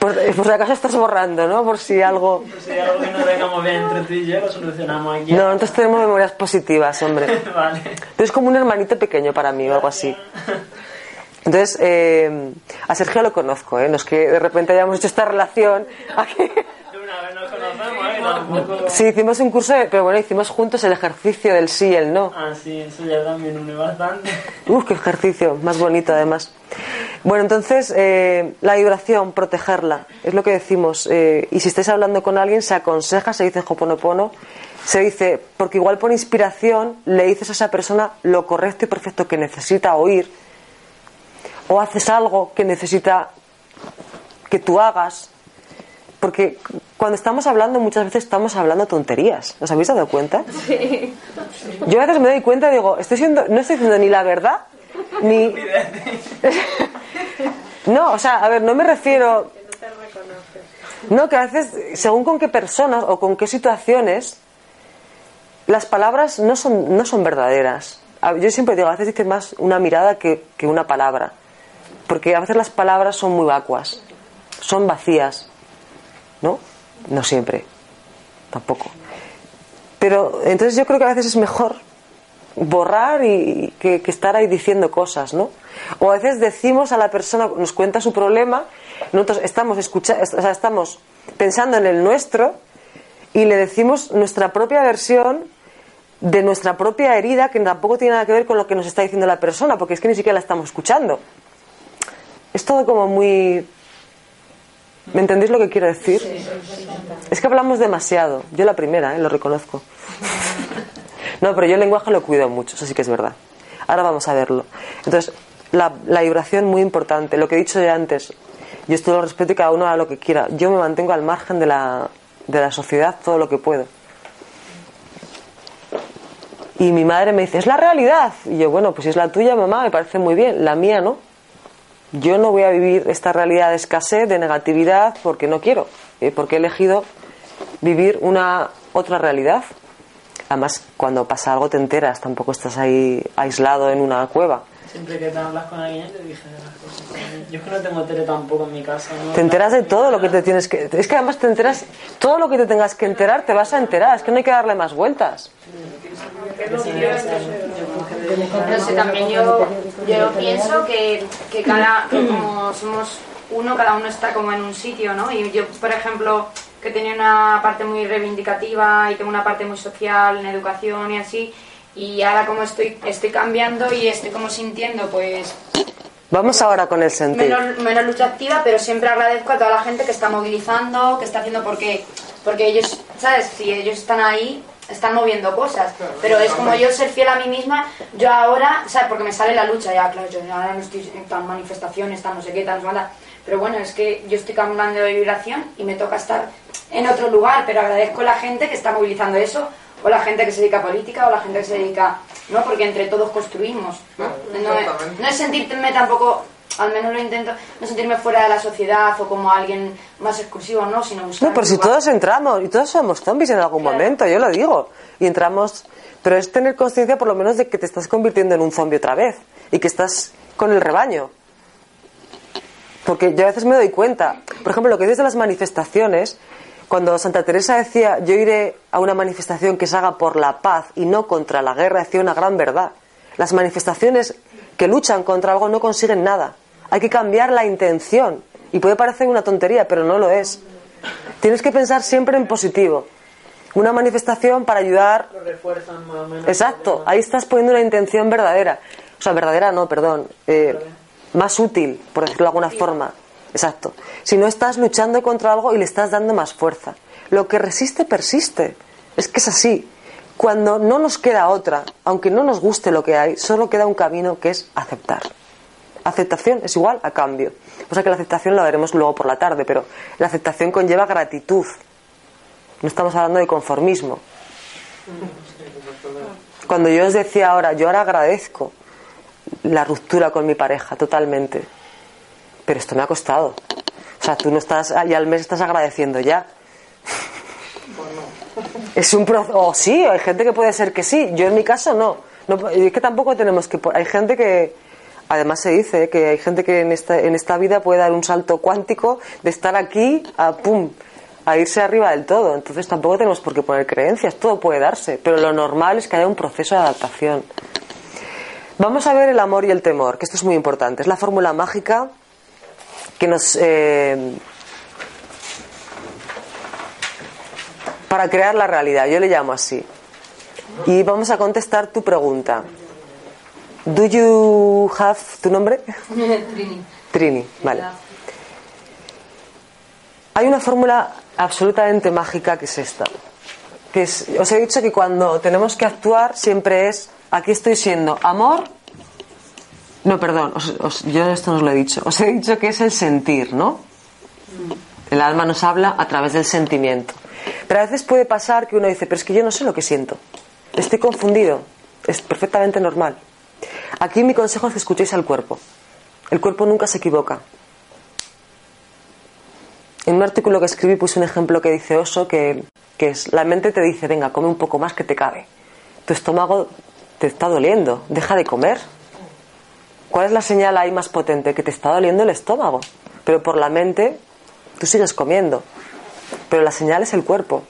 Por, por si acaso estás borrando, ¿no? Por si algo... Pues si hay algo que no tengamos bien entre tú y yo, lo solucionamos aquí. No, nosotros tenemos memorias positivas, hombre. (laughs) vale. Tú eres como un hermanito pequeño para mí o algo así. (laughs) Entonces, eh, a Sergio lo conozco, ¿eh? No es que de repente hayamos hecho esta relación. (laughs) aquí. De una vez nos conocemos, ¿eh? Sí, hicimos un curso, de- pero bueno, hicimos juntos el ejercicio del sí y el no. Ah, sí, eso ya también une bastante. (laughs) Uf, qué ejercicio, más bonito además. Bueno, entonces, eh, la vibración, protegerla, es lo que decimos. eh, y si estáis hablando con alguien, se aconseja, se dice hoponopono, se dice, porque igual por inspiración le dices a esa persona lo correcto y perfecto que necesita oír, o haces algo que necesita que tú hagas. Porque cuando estamos hablando, muchas veces estamos hablando tonterías. ¿Os habéis dado cuenta? Yo a veces me doy cuenta y digo, estoy siendo, no estoy diciendo ni la verdad, ni... (laughs) no, o sea, a ver, no me refiero... No, que a veces, según con qué personas o con qué situaciones, las palabras no son, no son verdaderas. Yo siempre digo, a veces dices más una mirada que, que una palabra. Porque a veces las palabras son muy vacuas, son vacías. ¿No? No siempre. Tampoco. Pero entonces yo creo que a veces es mejor borrar y que, estar ahí diciendo cosas, ¿no? O a veces decimos a la persona, nos cuenta su problema, nosotros estamos escuchando, o sea, estamos pensando en el nuestro y le decimos nuestra propia versión de nuestra propia herida que tampoco tiene nada que ver con lo que nos está diciendo la persona, porque es que ni siquiera la estamos escuchando. Es todo como muy ¿Me entendéis lo que quiero decir? Es que hablamos demasiado. Yo la primera, ¿eh? lo reconozco. (laughs) No, pero yo el lenguaje lo cuido mucho, eso sí que es verdad. Ahora vamos a verlo. Entonces, la, la vibración muy importante. Lo que he dicho ya antes, yo esto lo respeto y cada uno haga lo que quiera. Yo me mantengo al margen de la, de la sociedad todo lo que puedo. Y mi madre me dice, es la realidad. Y yo, bueno, pues si es la tuya, mamá, me parece muy bien. La mía no. Yo no voy a vivir esta realidad de escasez, de negatividad, porque no quiero, ¿eh? porque he elegido vivir una otra realidad. Además, cuando pasa algo te enteras, tampoco estás ahí aislado en una cueva. Siempre que te hablas con alguien te dije de las cosas. Yo es que no tengo tele tampoco en mi casa. ¿no? Te enteras de todo lo que te tienes que... Es que además te enteras, todo lo que te tengas que enterar te vas a enterar, es que no hay que darle más vueltas. No sé, también yo, yo pienso que, que cada, que como somos uno, cada uno está como en un sitio, ¿no? Y yo, por ejemplo, que tenía una parte muy reivindicativa y tengo una parte muy social en educación y así, y ahora como estoy, estoy cambiando y estoy como sintiendo, pues, Vamos ahora con el sentir. menos, menos lucha activa, pero siempre agradezco a toda la gente que está movilizando, que está haciendo porque, porque ellos, ¿sabes? Si ellos están ahí, están moviendo cosas. Pero es como yo ser fiel a mí misma, yo ahora, ¿sabes? Porque me sale la lucha, ya, claro, yo ahora no estoy en tan manifestaciones, tan no sé qué, tan mala. Pero bueno, es que yo estoy cambiando de vibración y me toca estar en otro lugar, pero agradezco a la gente que está movilizando eso, o la gente que se dedica a política, o la gente que se dedica, ¿no? Porque entre todos construimos, ¿no? No es sentirme tampoco, al menos lo intento, no sentirme fuera de la sociedad o como alguien más exclusivo, ¿no? Sino buscar No, pero si todos entramos, y todos somos zombies en algún momento, yo lo digo. Y entramos, pero es tener conciencia por lo menos de que te estás convirtiendo en un zombie otra vez y que estás con el rebaño. Porque yo a veces me doy cuenta, por ejemplo, lo que dices de las manifestaciones, cuando Santa Teresa decía, yo iré a una manifestación que se haga por la paz y no contra la guerra, decía una gran verdad. Las manifestaciones que luchan contra algo no consiguen nada. Hay que cambiar la intención. Y puede parecer una tontería, pero no lo es. Tienes que pensar siempre en positivo. Una manifestación para ayudar Lo refuerzan más o menos. Exacto, ahí estás poniendo una intención verdadera. O sea, verdadera no, perdón. eh, más útil, por decirlo de alguna forma. Exacto. Si no estás luchando contra algo y le estás dando más fuerza. Lo que resiste, persiste. Es que es así. Cuando no nos queda otra, aunque no nos guste lo que hay, solo queda un camino que es aceptar. Aceptación es igual a cambio. O sea que la aceptación la veremos luego por la tarde, pero la aceptación conlleva gratitud. No estamos hablando de conformismo. Cuando yo os decía ahora, yo ahora agradezco la ruptura con mi pareja totalmente. Pero esto me ha costado. O sea, tú no estás, y al mes estás agradeciendo ya. Es un proceso. O sí, hay gente que puede ser que sí. Yo en mi caso no. no es que tampoco tenemos que. Hay gente que Además se dice que hay gente que en esta, en esta vida puede dar un salto cuántico de estar aquí a pum, a irse arriba del todo. Entonces tampoco tenemos por qué poner creencias, todo puede darse, pero lo normal es que haya un proceso de adaptación. Vamos a ver el amor y el temor, que esto es muy importante. Es la fórmula mágica que nos... eh, para crear la realidad, yo le llamo así. Y vamos a contestar tu pregunta. Do you have tu nombre? (laughs) Trini. Trini, vale. Hay una fórmula absolutamente mágica que es esta. Que es, os he dicho que cuando tenemos que actuar siempre es, aquí estoy siendo amor. No, perdón, os- os- yo esto no os lo he dicho. Os he dicho que es el sentir, ¿no? El alma nos habla a través del sentimiento. Pero a veces puede pasar que uno dice, pero es que yo no sé lo que siento. Estoy confundido. Es perfectamente normal. Aquí mi consejo es que escuchéis al cuerpo. El cuerpo nunca se equivoca. En un artículo que escribí puse un ejemplo que dice Oso, que, que es, la mente te dice, venga, come un poco más que te cabe. Tu estómago te está doliendo, deja de comer. ¿Cuál es la señal ahí más potente? Que te está doliendo el estómago. Pero por la mente tú sigues comiendo. Pero la señal es el cuerpo.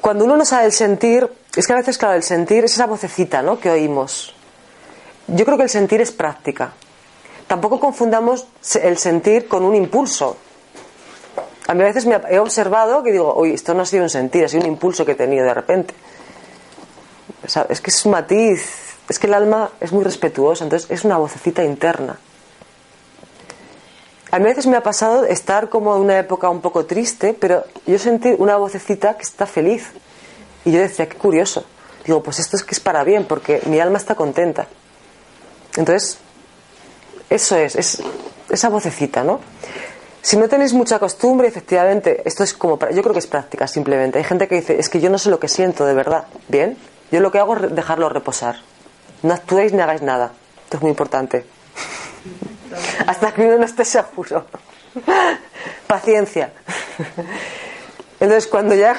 Cuando uno no sabe el sentir, es que a veces, claro, el sentir es esa vocecita ¿no? que oímos. Yo creo que el sentir es práctica. Tampoco confundamos el sentir con un impulso. A mí a veces me he observado que digo, uy, esto no ha sido un sentir, ha sido un impulso que he tenido de repente. Es que es un matiz, es que el alma es muy respetuosa, entonces es una vocecita interna. A mí veces me ha pasado estar como en una época un poco triste, pero yo sentí una vocecita que está feliz. Y yo decía, qué curioso. Digo, pues esto es que es para bien, porque mi alma está contenta. Entonces, eso es, es esa vocecita, ¿no? Si no tenéis mucha costumbre, efectivamente, esto es como, yo creo que es práctica simplemente. Hay gente que dice, es que yo no sé lo que siento de verdad. Bien, yo lo que hago es dejarlo reposar. No actuéis ni hagáis nada. Esto es muy importante. Hasta que uno no esté seguro. Paciencia. Entonces, cuando ya.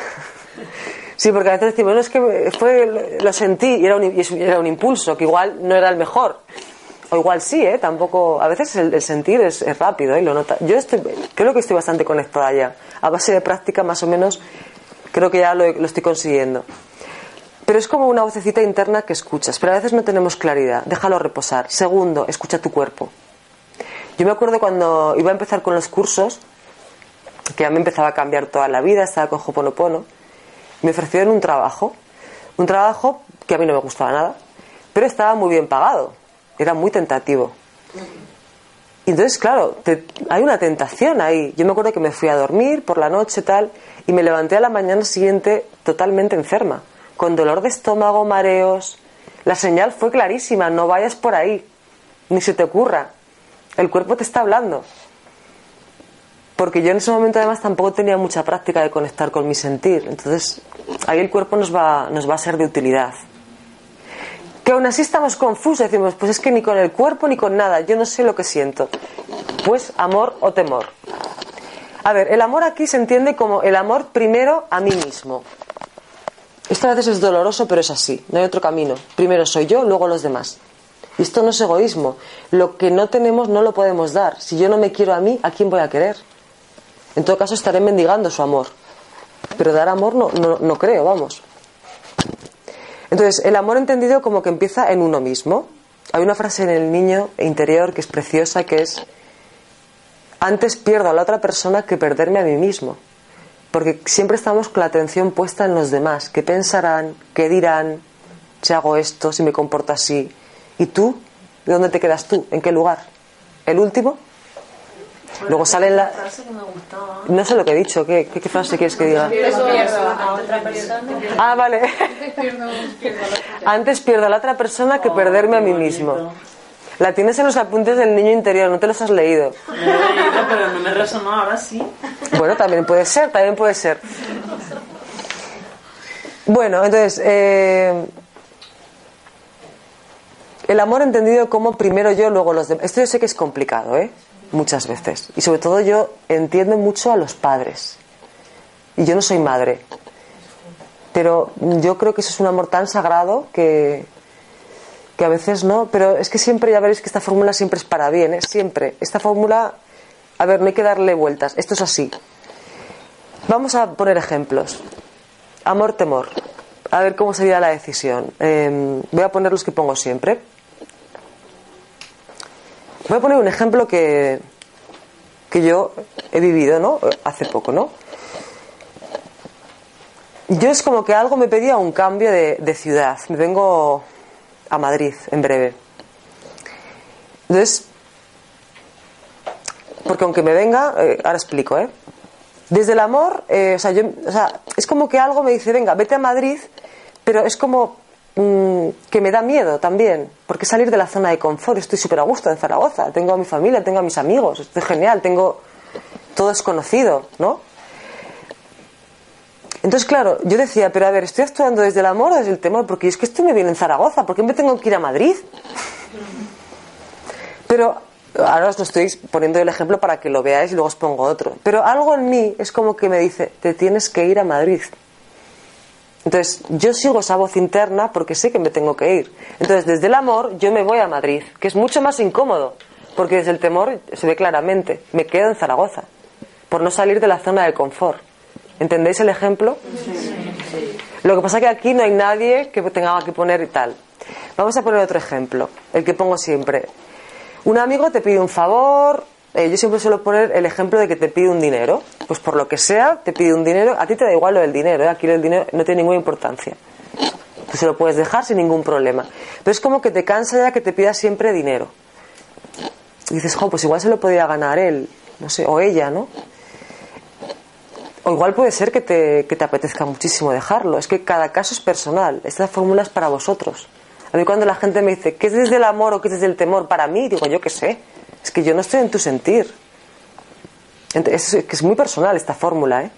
Sí, porque a veces decimos, bueno, es que fue, lo sentí y era un, y era un impulso, que igual no era el mejor. O igual sí, ¿eh? Tampoco. A veces el, sentir es, rápido, ¿eh? Lo nota. Yo estoy, creo que estoy bastante conectada ya. A base de práctica, más o menos, creo que ya lo, lo estoy consiguiendo. Pero es como una vocecita interna que escuchas, pero a veces no tenemos claridad. Déjalo reposar. Segundo, escucha tu cuerpo. Yo me acuerdo cuando iba a empezar con los cursos, que ya me empezaba a cambiar toda la vida, estaba con Hoponopono, me ofrecieron un trabajo. Un trabajo que a mí no me gustaba nada, pero estaba muy bien pagado. Era muy tentativo. Y entonces, claro, te- hay una tentación ahí. Yo me acuerdo que me fui a dormir por la noche tal y me levanté a la mañana siguiente totalmente enferma, con dolor de estómago, mareos. La señal fue clarísima, no vayas por ahí, ni se te ocurra. El cuerpo te está hablando. Porque yo en ese momento además tampoco tenía mucha práctica de conectar con mi sentir. Entonces, ahí el cuerpo nos va, nos va a ser de utilidad. Que aún así estamos confusos, decimos, pues es que ni con el cuerpo ni con nada, yo no sé lo que siento. Pues amor o temor. A ver, el amor aquí se entiende como el amor primero a mí mismo. Esto a veces es doloroso, pero es así, no hay otro camino. Primero soy yo, luego los demás. Esto no es egoísmo. Lo que no tenemos no lo podemos dar. Si yo no me quiero a mí, ¿a quién voy a querer? En todo caso estaré mendigando su amor. Pero dar amor no, no, no creo, vamos. Entonces, el amor entendido como que empieza en uno mismo. Hay una frase en el niño interior que es preciosa, que es, antes pierdo a la otra persona que perderme a mí mismo. Porque siempre estamos con la atención puesta en los demás. ¿Qué pensarán? ¿Qué dirán? Si hago esto, si me comporto así. ¿Y tú? ¿De dónde te quedas tú? ¿En qué lugar? ¿El último? Luego sale la... frase que me gustaba. No sé lo que he dicho. ¿Qué, qué, qué frase quieres que diga? Pierdo, A otra persona. Ah, vale. pierdo, pierdo la Antes pierdo a la otra persona que perderme a mí mismo. La tienes en los apuntes del niño interior, no te los has leído. (laughs) He leído, pero no me resonó, ahora sí. Bueno, también puede ser, también puede ser. Bueno, entonces, eh, el amor entendido como primero yo, luego los demás. Esto yo sé que es complicado, ¿eh? Muchas veces. Y sobre todo yo entiendo mucho a los padres. Y yo no soy madre. Pero yo creo que eso es un amor tan sagrado que, que a veces no, pero es que siempre ya veréis que esta fórmula siempre es para bien, ¿eh? siempre. Esta fórmula, a ver, no hay que darle vueltas, esto es así. Vamos a poner ejemplos. Amor, temor. A ver cómo sería la decisión. Eh, voy a poner los que pongo siempre. Voy a poner un ejemplo que, que yo he vivido, ¿no? Hace poco, ¿no? Yo es como que algo me pedía un cambio de, de ciudad. Me vengo a Madrid en breve. Entonces, porque aunque me venga, eh, ahora explico, ¿eh? Desde el amor, eh, o, sea, yo, o sea, es como que algo me dice, venga, vete a Madrid, pero es como mm, que me da miedo también, porque salir de la zona de confort, estoy súper a gusto en Zaragoza, tengo a mi familia, tengo a mis amigos, estoy genial, tengo todo es conocido, ¿no? Entonces, claro, yo decía, pero a ver, ¿estoy actuando desde el amor o desde el temor? Porque es que esto me viene en Zaragoza, ¿por qué me tengo que ir a Madrid? (laughs) Pero ahora os lo estoy poniendo el ejemplo para que lo veáis y luego os pongo otro. Pero algo en mí es como que me dice, te tienes que ir a Madrid. Entonces, yo sigo esa voz interna porque sé que me tengo que ir. Entonces, desde el amor, yo me voy a Madrid, que es mucho más incómodo, porque desde el temor se ve claramente, me quedo en Zaragoza, por no salir de la zona de confort. ¿Entendéis el ejemplo? Lo que pasa es que aquí no hay nadie que tenga que poner y tal. Vamos a poner otro ejemplo, el que pongo siempre. Un amigo te pide un favor, eh, yo siempre suelo poner el ejemplo de que te pide un dinero. Pues por lo que sea, te pide un dinero, a ti te da igual lo del dinero, ¿eh? aquí el dinero no tiene ninguna importancia. Tú se lo puedes dejar sin ningún problema. Pero es como que te cansa ya que te pida siempre dinero. Y dices, jo, pues igual se lo podría ganar él, no sé, o ella, ¿no? O igual puede ser que te, que te apetezca muchísimo dejarlo. Es que cada caso es personal. Esta fórmula es para vosotros. A mí cuando la gente me dice, ¿qué es desde el amor o qué es desde el temor? Para mí, digo, yo qué sé. Es que yo no estoy en tu sentir. Es que es muy personal esta fórmula, ¿eh?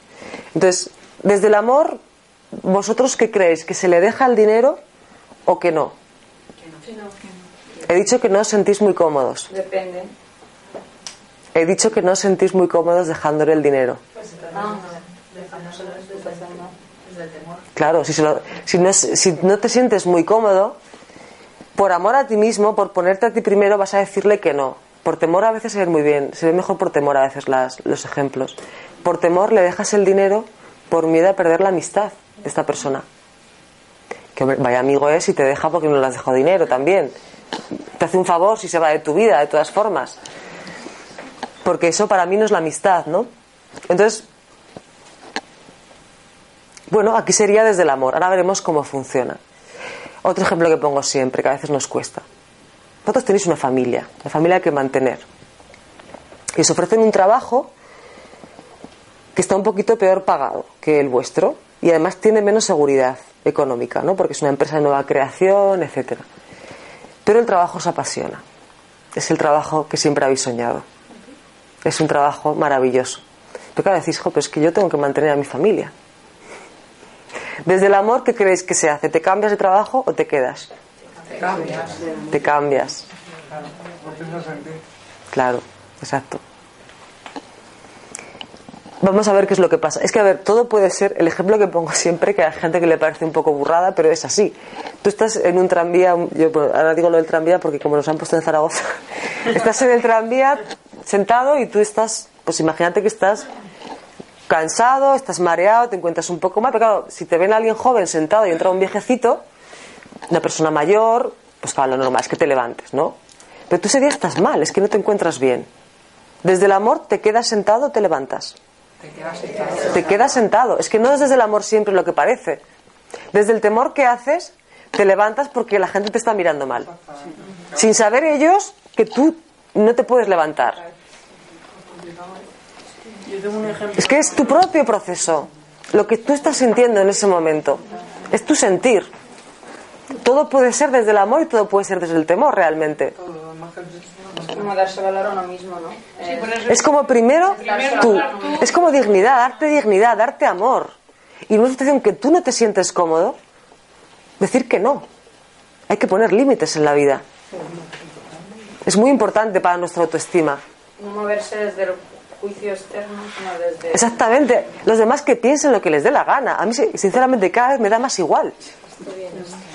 Entonces, desde el amor, ¿vosotros qué creéis? ¿Que se le deja el dinero o que no? He dicho que no os sentís muy cómodos. Depende. He dicho que no os sentís muy cómodos dejándole el dinero. Claro, si, se lo- si, no, es- si no te sientes muy cómodo, por amor a ti mismo, por ponerte a ti primero, vas a decirle que no. Por temor a veces se ve muy bien, se ve mejor por temor a veces los ejemplos. Por temor le dejas el dinero por miedo a perder la amistad de esta persona. Que vaya amigo es y te deja porque no le has dejado dinero también. Te hace un favor si se va de tu vida, de todas formas. Porque eso para mí no es la amistad, ¿no? Entonces, bueno, aquí sería desde el amor. Ahora veremos cómo funciona. Otro ejemplo que pongo siempre, que a veces nos cuesta. Vosotros tenéis una familia, una familia que mantener. Y os ofrecen un trabajo que está un poquito peor pagado que el vuestro y además tiene menos seguridad económica, ¿no? Porque es una empresa de nueva creación, etcétera. Pero el trabajo os apasiona. Es el trabajo que siempre habéis soñado. Es un trabajo maravilloso. Pero claro, decís, jo, pero es que yo tengo que mantener a mi familia. Desde el amor, ¿qué creéis que se hace? ¿Te cambias de trabajo o te quedas? Te cambias. Te cambias. Claro, exacto. Vamos a ver qué es lo que pasa. Es que, a ver, todo puede ser, el ejemplo que pongo siempre, que hay gente que le parece un poco burrada, pero es así. Tú estás en un tranvía, yo ahora digo lo del tranvía porque como nos han puesto en Zaragoza, (laughs) estás en el tranvía sentado y tú estás, pues imagínate que estás cansado, estás mareado, te encuentras un poco mal, pero claro, si te ven a alguien joven sentado y entra un viejecito, una persona mayor, pues claro, lo normal es que te levantes, ¿no? Pero tú ese día estás mal, es que no te encuentras bien. Desde el amor te quedas sentado, te levantas. Te quedas sentado. Te quedas sentado. Es que no es desde el amor siempre lo que parece. Desde el temor que haces, te levantas porque la gente te está mirando mal. Sin saber ellos que tú no te puedes levantar. Es que es tu propio proceso. Lo que tú estás sintiendo en ese momento. Es tu sentir. Todo puede ser desde el amor y todo puede ser desde el temor realmente. Es como darse valor a uno mismo, ¿no? Es como primero tú. Es como dignidad, darte dignidad, darte amor. Y en una situación que tú no te sientes cómodo, decir que no. Hay que poner límites en la vida. Es muy importante para nuestra autoestima. no moverse desde el juicio externo, sino desde... Exactamente. Los demás que piensen lo que les dé la gana. A mí, sinceramente, cada vez me da más igual. El amor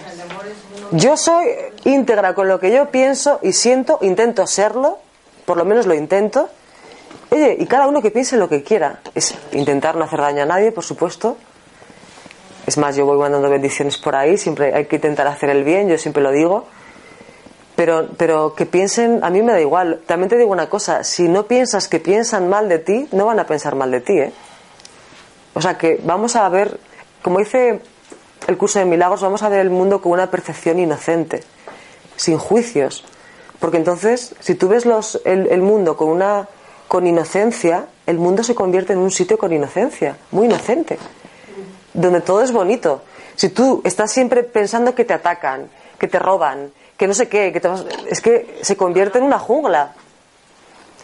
Yo soy íntegra con lo que yo pienso y siento, intento serlo, por lo menos lo intento. Oye, y cada uno que piense lo que quiera. Es intentar no hacer daño a nadie, por supuesto. Es más, yo voy mandando bendiciones por ahí, siempre hay que intentar hacer el bien, yo siempre lo digo. Pero, pero que piensen, a mí me da igual. También te digo una cosa, si no piensas que piensan mal de ti, no van a pensar mal de ti, ¿eh? O sea que vamos a ver, como dice el curso de milagros, vamos a ver el mundo con una percepción inocente, sin juicios. Porque entonces, si tú ves los, el, el mundo con una con inocencia, el mundo se convierte en un sitio con inocencia, muy inocente, donde todo es bonito. Si tú estás siempre pensando que te atacan, que te roban, que no sé qué, que te vas- es que se convierte en una jungla.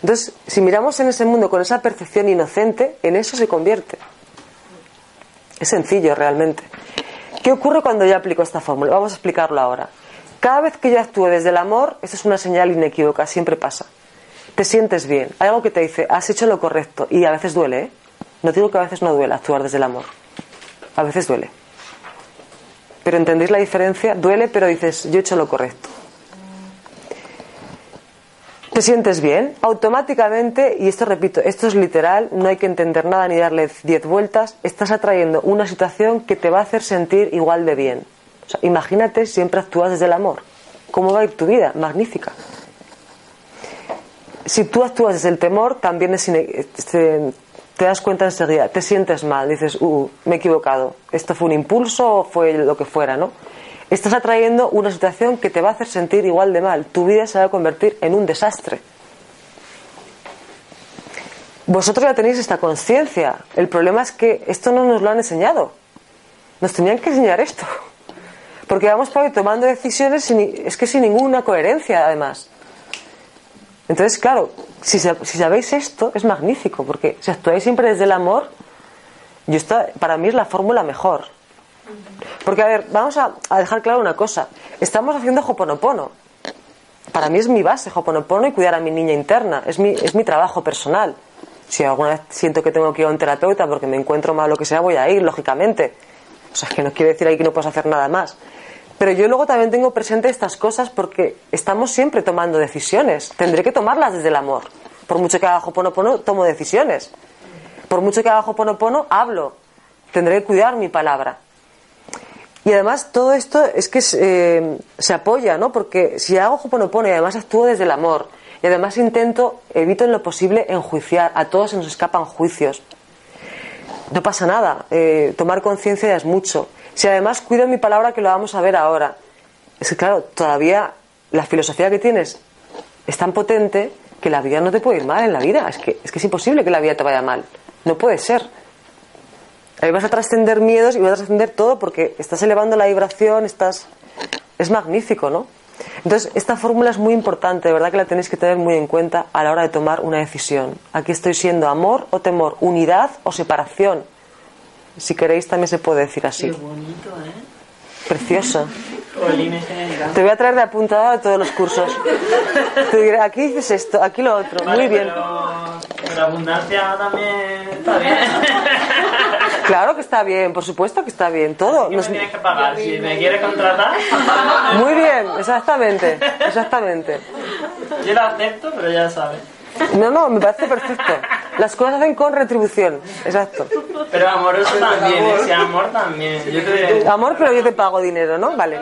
Entonces, si miramos en ese mundo con esa percepción inocente, en eso se convierte. Es sencillo realmente. ¿Qué ocurre cuando yo aplico esta fórmula? Vamos a explicarlo ahora. Cada vez que yo actúo desde el amor, esto es una señal inequívoca, siempre pasa. Te sientes bien, hay algo que te dice, has hecho lo correcto, y a veces duele, ¿eh? No digo que a veces no duele actuar desde el amor. A veces duele. Pero ¿entendéis la diferencia? Duele, pero dices, yo he hecho lo correcto. Te sientes bien, automáticamente, y esto repito, esto es literal, no hay que entender nada ni darle 10 vueltas, estás atrayendo una situación que te va a hacer sentir igual de bien. O sea, imagínate, siempre actúas desde el amor. ¿Cómo va a ir tu vida? Magnífica. Si tú actúas desde el temor, también es te, te das cuenta enseguida, te sientes mal, dices, uh, me he equivocado, esto fue un impulso o fue lo que fuera, ¿no? Estás atrayendo una situación que te va a hacer sentir igual de mal, tu vida se va a convertir en un desastre. Vosotros ya tenéis esta conciencia, el problema es que esto no nos lo han enseñado, nos tenían que enseñar esto, porque vamos por ahí tomando decisiones sin, es que sin ninguna coherencia además. Entonces, claro, si, si sabéis esto, es magnífico, porque si actuáis siempre desde el amor, yo esta, para mí es la fórmula mejor. Porque, a ver, vamos a, dejar claro una cosa. Estamos haciendo Hoponopono. Para mí es mi base, Hoponopono, y cuidar a mi niña interna. Es mi, es mi trabajo personal. Si alguna vez siento que tengo que ir a un terapeuta porque me encuentro mal o lo que sea, voy a ir, lógicamente. O sea, que no quiere decir ahí que no puedes hacer nada más. Pero yo luego también tengo presente estas cosas porque estamos siempre tomando decisiones. Tendré que tomarlas desde el amor. Por mucho que haga Hoponopono, tomo decisiones. Por mucho que haga Hoponopono, hablo. Tendré que cuidar mi palabra. Y además todo esto es que eh, se apoya, ¿no? Porque si hago Hoponopono y además actúo desde el amor y además intento, evito en lo posible enjuiciar, a todos se nos escapan juicios. No pasa nada, eh, tomar conciencia es mucho. Si además cuido mi palabra, que lo vamos a ver ahora, es que claro, todavía la filosofía que tienes es tan potente que la vida no te puede ir mal en la vida. Es que es, que es imposible que la vida te vaya mal. No puede ser. Ahí vas a trascender miedos y vas a trascender todo porque estás elevando la vibración, estás... Es magnífico, ¿no? Entonces, esta fórmula es muy importante, de verdad que la tenéis que tener muy en cuenta a la hora de tomar una decisión. Aquí estoy siendo amor o temor, unidad o separación. Si queréis también se puede decir así. Qué bonito, ¿eh? Precioso. Te voy a traer de apuntado a todos los cursos. Te diré, aquí dices esto, aquí lo otro. Vale, Muy bien. Pero, pero abundancia también está bien. Claro que está bien, por supuesto que está bien. Todo. ¿Qué Nos- me tienes que pagar? Si me quieres contratar, Muy bien, exactamente, exactamente. yo lo acepto, pero ya sabes. No, no, me parece perfecto. Las cosas se hacen con retribución, exacto. Pero amoroso también, ese amor también. Yo te... Amor, pero yo te pago dinero, ¿no? Vale.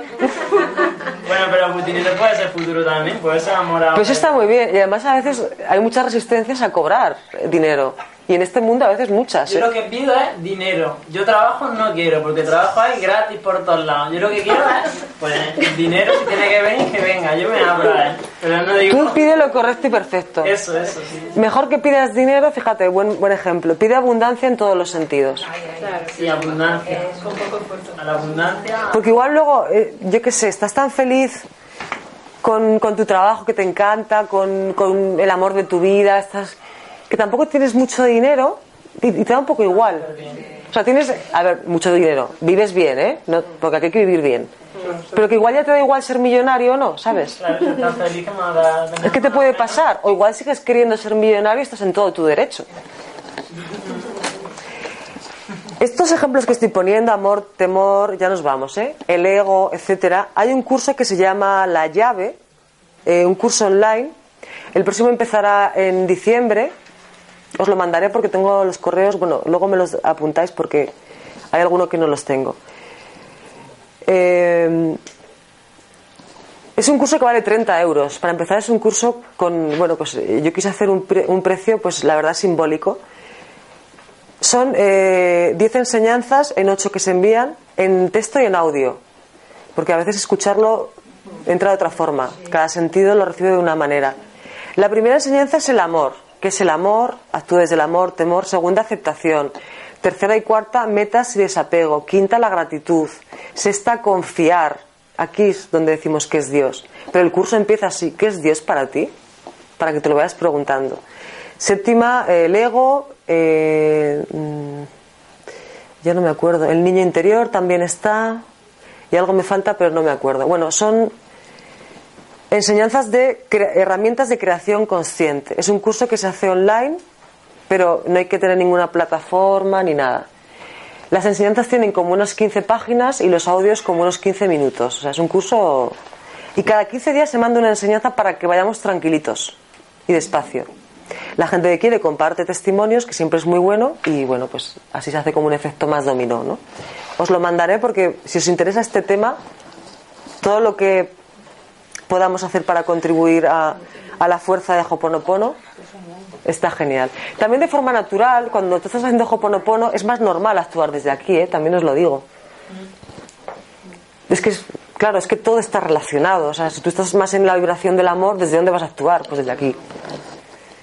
Bueno, pero el dinero puede ser futuro también, puede ser amor a... Pues está muy bien. Y además a veces hay muchas resistencias a cobrar dinero. Y en este mundo a veces muchas. Yo ¿eh? lo que pido es dinero. Yo trabajo no quiero, porque trabajo hay gratis por todos lados. Yo lo que quiero es, pues, el dinero si tiene que venir, que venga. Yo me abro a él. Pero no digo... Tú pide lo correcto y perfecto. Eso, eso, sí. Mejor que pidas dinero, fíjate, buen, buen ejemplo. Pide abundancia en todos los sentidos. Sí, abundancia. A la abundancia... Porque igual luego, eh, yo qué sé, estás tan feliz con, con tu trabajo que te encanta, con, con el amor de tu vida, estás que tampoco tienes mucho dinero y, y te da un poco igual. O sea, tienes, a ver, mucho dinero, vives bien, ¿eh? No, porque aquí hay que vivir bien. Pero que igual ya te da igual ser millonario o no, ¿sabes? Es que te puede pasar. O igual sigues queriendo ser millonario y estás en todo tu derecho. Esto estos ejemplos que estoy poniendo, amor, temor, ya nos vamos, ¿eh? El ego, etcétera. Hay un curso que se llama La llave, eh, un curso online. El próximo empezará en diciembre. Os lo mandaré porque tengo los correos, bueno, luego me los apuntáis porque hay alguno que no los tengo. Eh, es un curso que vale 30 euros. Para empezar es un curso con, bueno, pues yo quise hacer un, pre- un precio, pues la verdad simbólico. Son eh, 10 enseñanzas en 8 que se envían en texto y en audio. Porque a veces escucharlo entra de otra forma. Cada sentido lo recibe de una manera. La primera enseñanza es el amor. ¿Qué es el amor? Actúa desde el amor, temor. Segunda, aceptación. Tercera y cuarta, metas y desapego. Quinta, la gratitud. Sexta, confiar. Aquí es donde decimos que es Dios. Pero el curso empieza así. ¿Qué es Dios para ti? Para que te lo vayas preguntando. Séptima, el ego. eh, mm, ya no me acuerdo. El niño interior también está. Y algo me falta, pero no me acuerdo. Bueno, son enseñanzas de herramientas de creación consciente. Es un curso que se hace online, pero no hay que tener ninguna plataforma ni nada. Las enseñanzas tienen como unas 15 páginas y los audios como unos 15 minutos. O sea, es un curso. Y cada 15 días se manda una enseñanza para que vayamos tranquilitos y despacio. La gente que quiere comparte testimonios, que siempre es muy bueno, y bueno, pues así se hace como un efecto más dominó, ¿no? Os lo mandaré porque si os interesa este tema, todo lo que podamos hacer para contribuir a, a la fuerza de Hoponopono está genial. También de forma natural, cuando tú estás haciendo Hoponopono, es más normal actuar desde aquí, ¿eh? también os lo digo. Es que, es- claro, es que todo está relacionado. O sea, si tú estás más en la vibración del amor, ¿desde dónde vas a actuar? Pues desde aquí.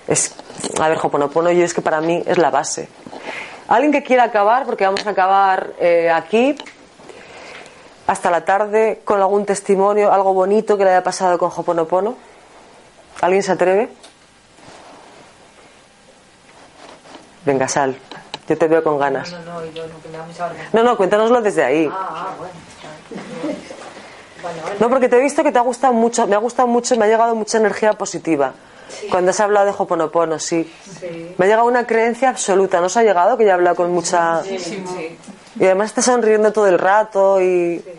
Es, a ver, Hoponopono, yo es que para mí es la base. Alguien que quiera acabar, porque vamos a acabar eh, aquí hasta la tarde con algún testimonio, algo bonito que le haya pasado con Hoponopono. ¿Alguien se atreve? Venga, sal. Yo te veo con ganas. No, no, yo no. No, no, cuéntanoslo desde ahí. Ah, ah, bueno. Bueno, bueno. No, porque te he visto que te ha gustado mucho, me ha gustado mucho, me ha llegado mucha energía positiva. Cuando has hablado de Hoponopono, sí. Sí. Me ha llegado una creencia absoluta. ¿No os ha llegado? Que ya he hablado con mucha... Sí. Y además estás sonriendo todo el rato y... Sí.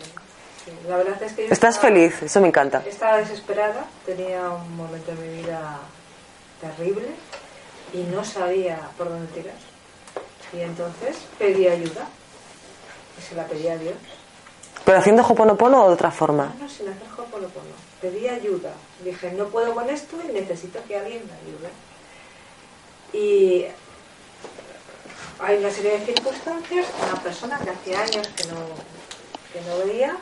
La verdad es que yo Estás estaba- feliz, eso me encanta. Estaba desesperada, tenía un momento en mi vida terrible y no sabía por dónde tirar. Y entonces pedí ayuda y se la pedí a Dios. ¿Pero haciendo Hoponopono o de otra forma? No, sin hacer Ho'oponopono. Pedí ayuda. Dije, no puedo con esto y necesito que alguien me ayude. Y hay una serie de circunstancias. Una persona que hacía años que no, que no veía,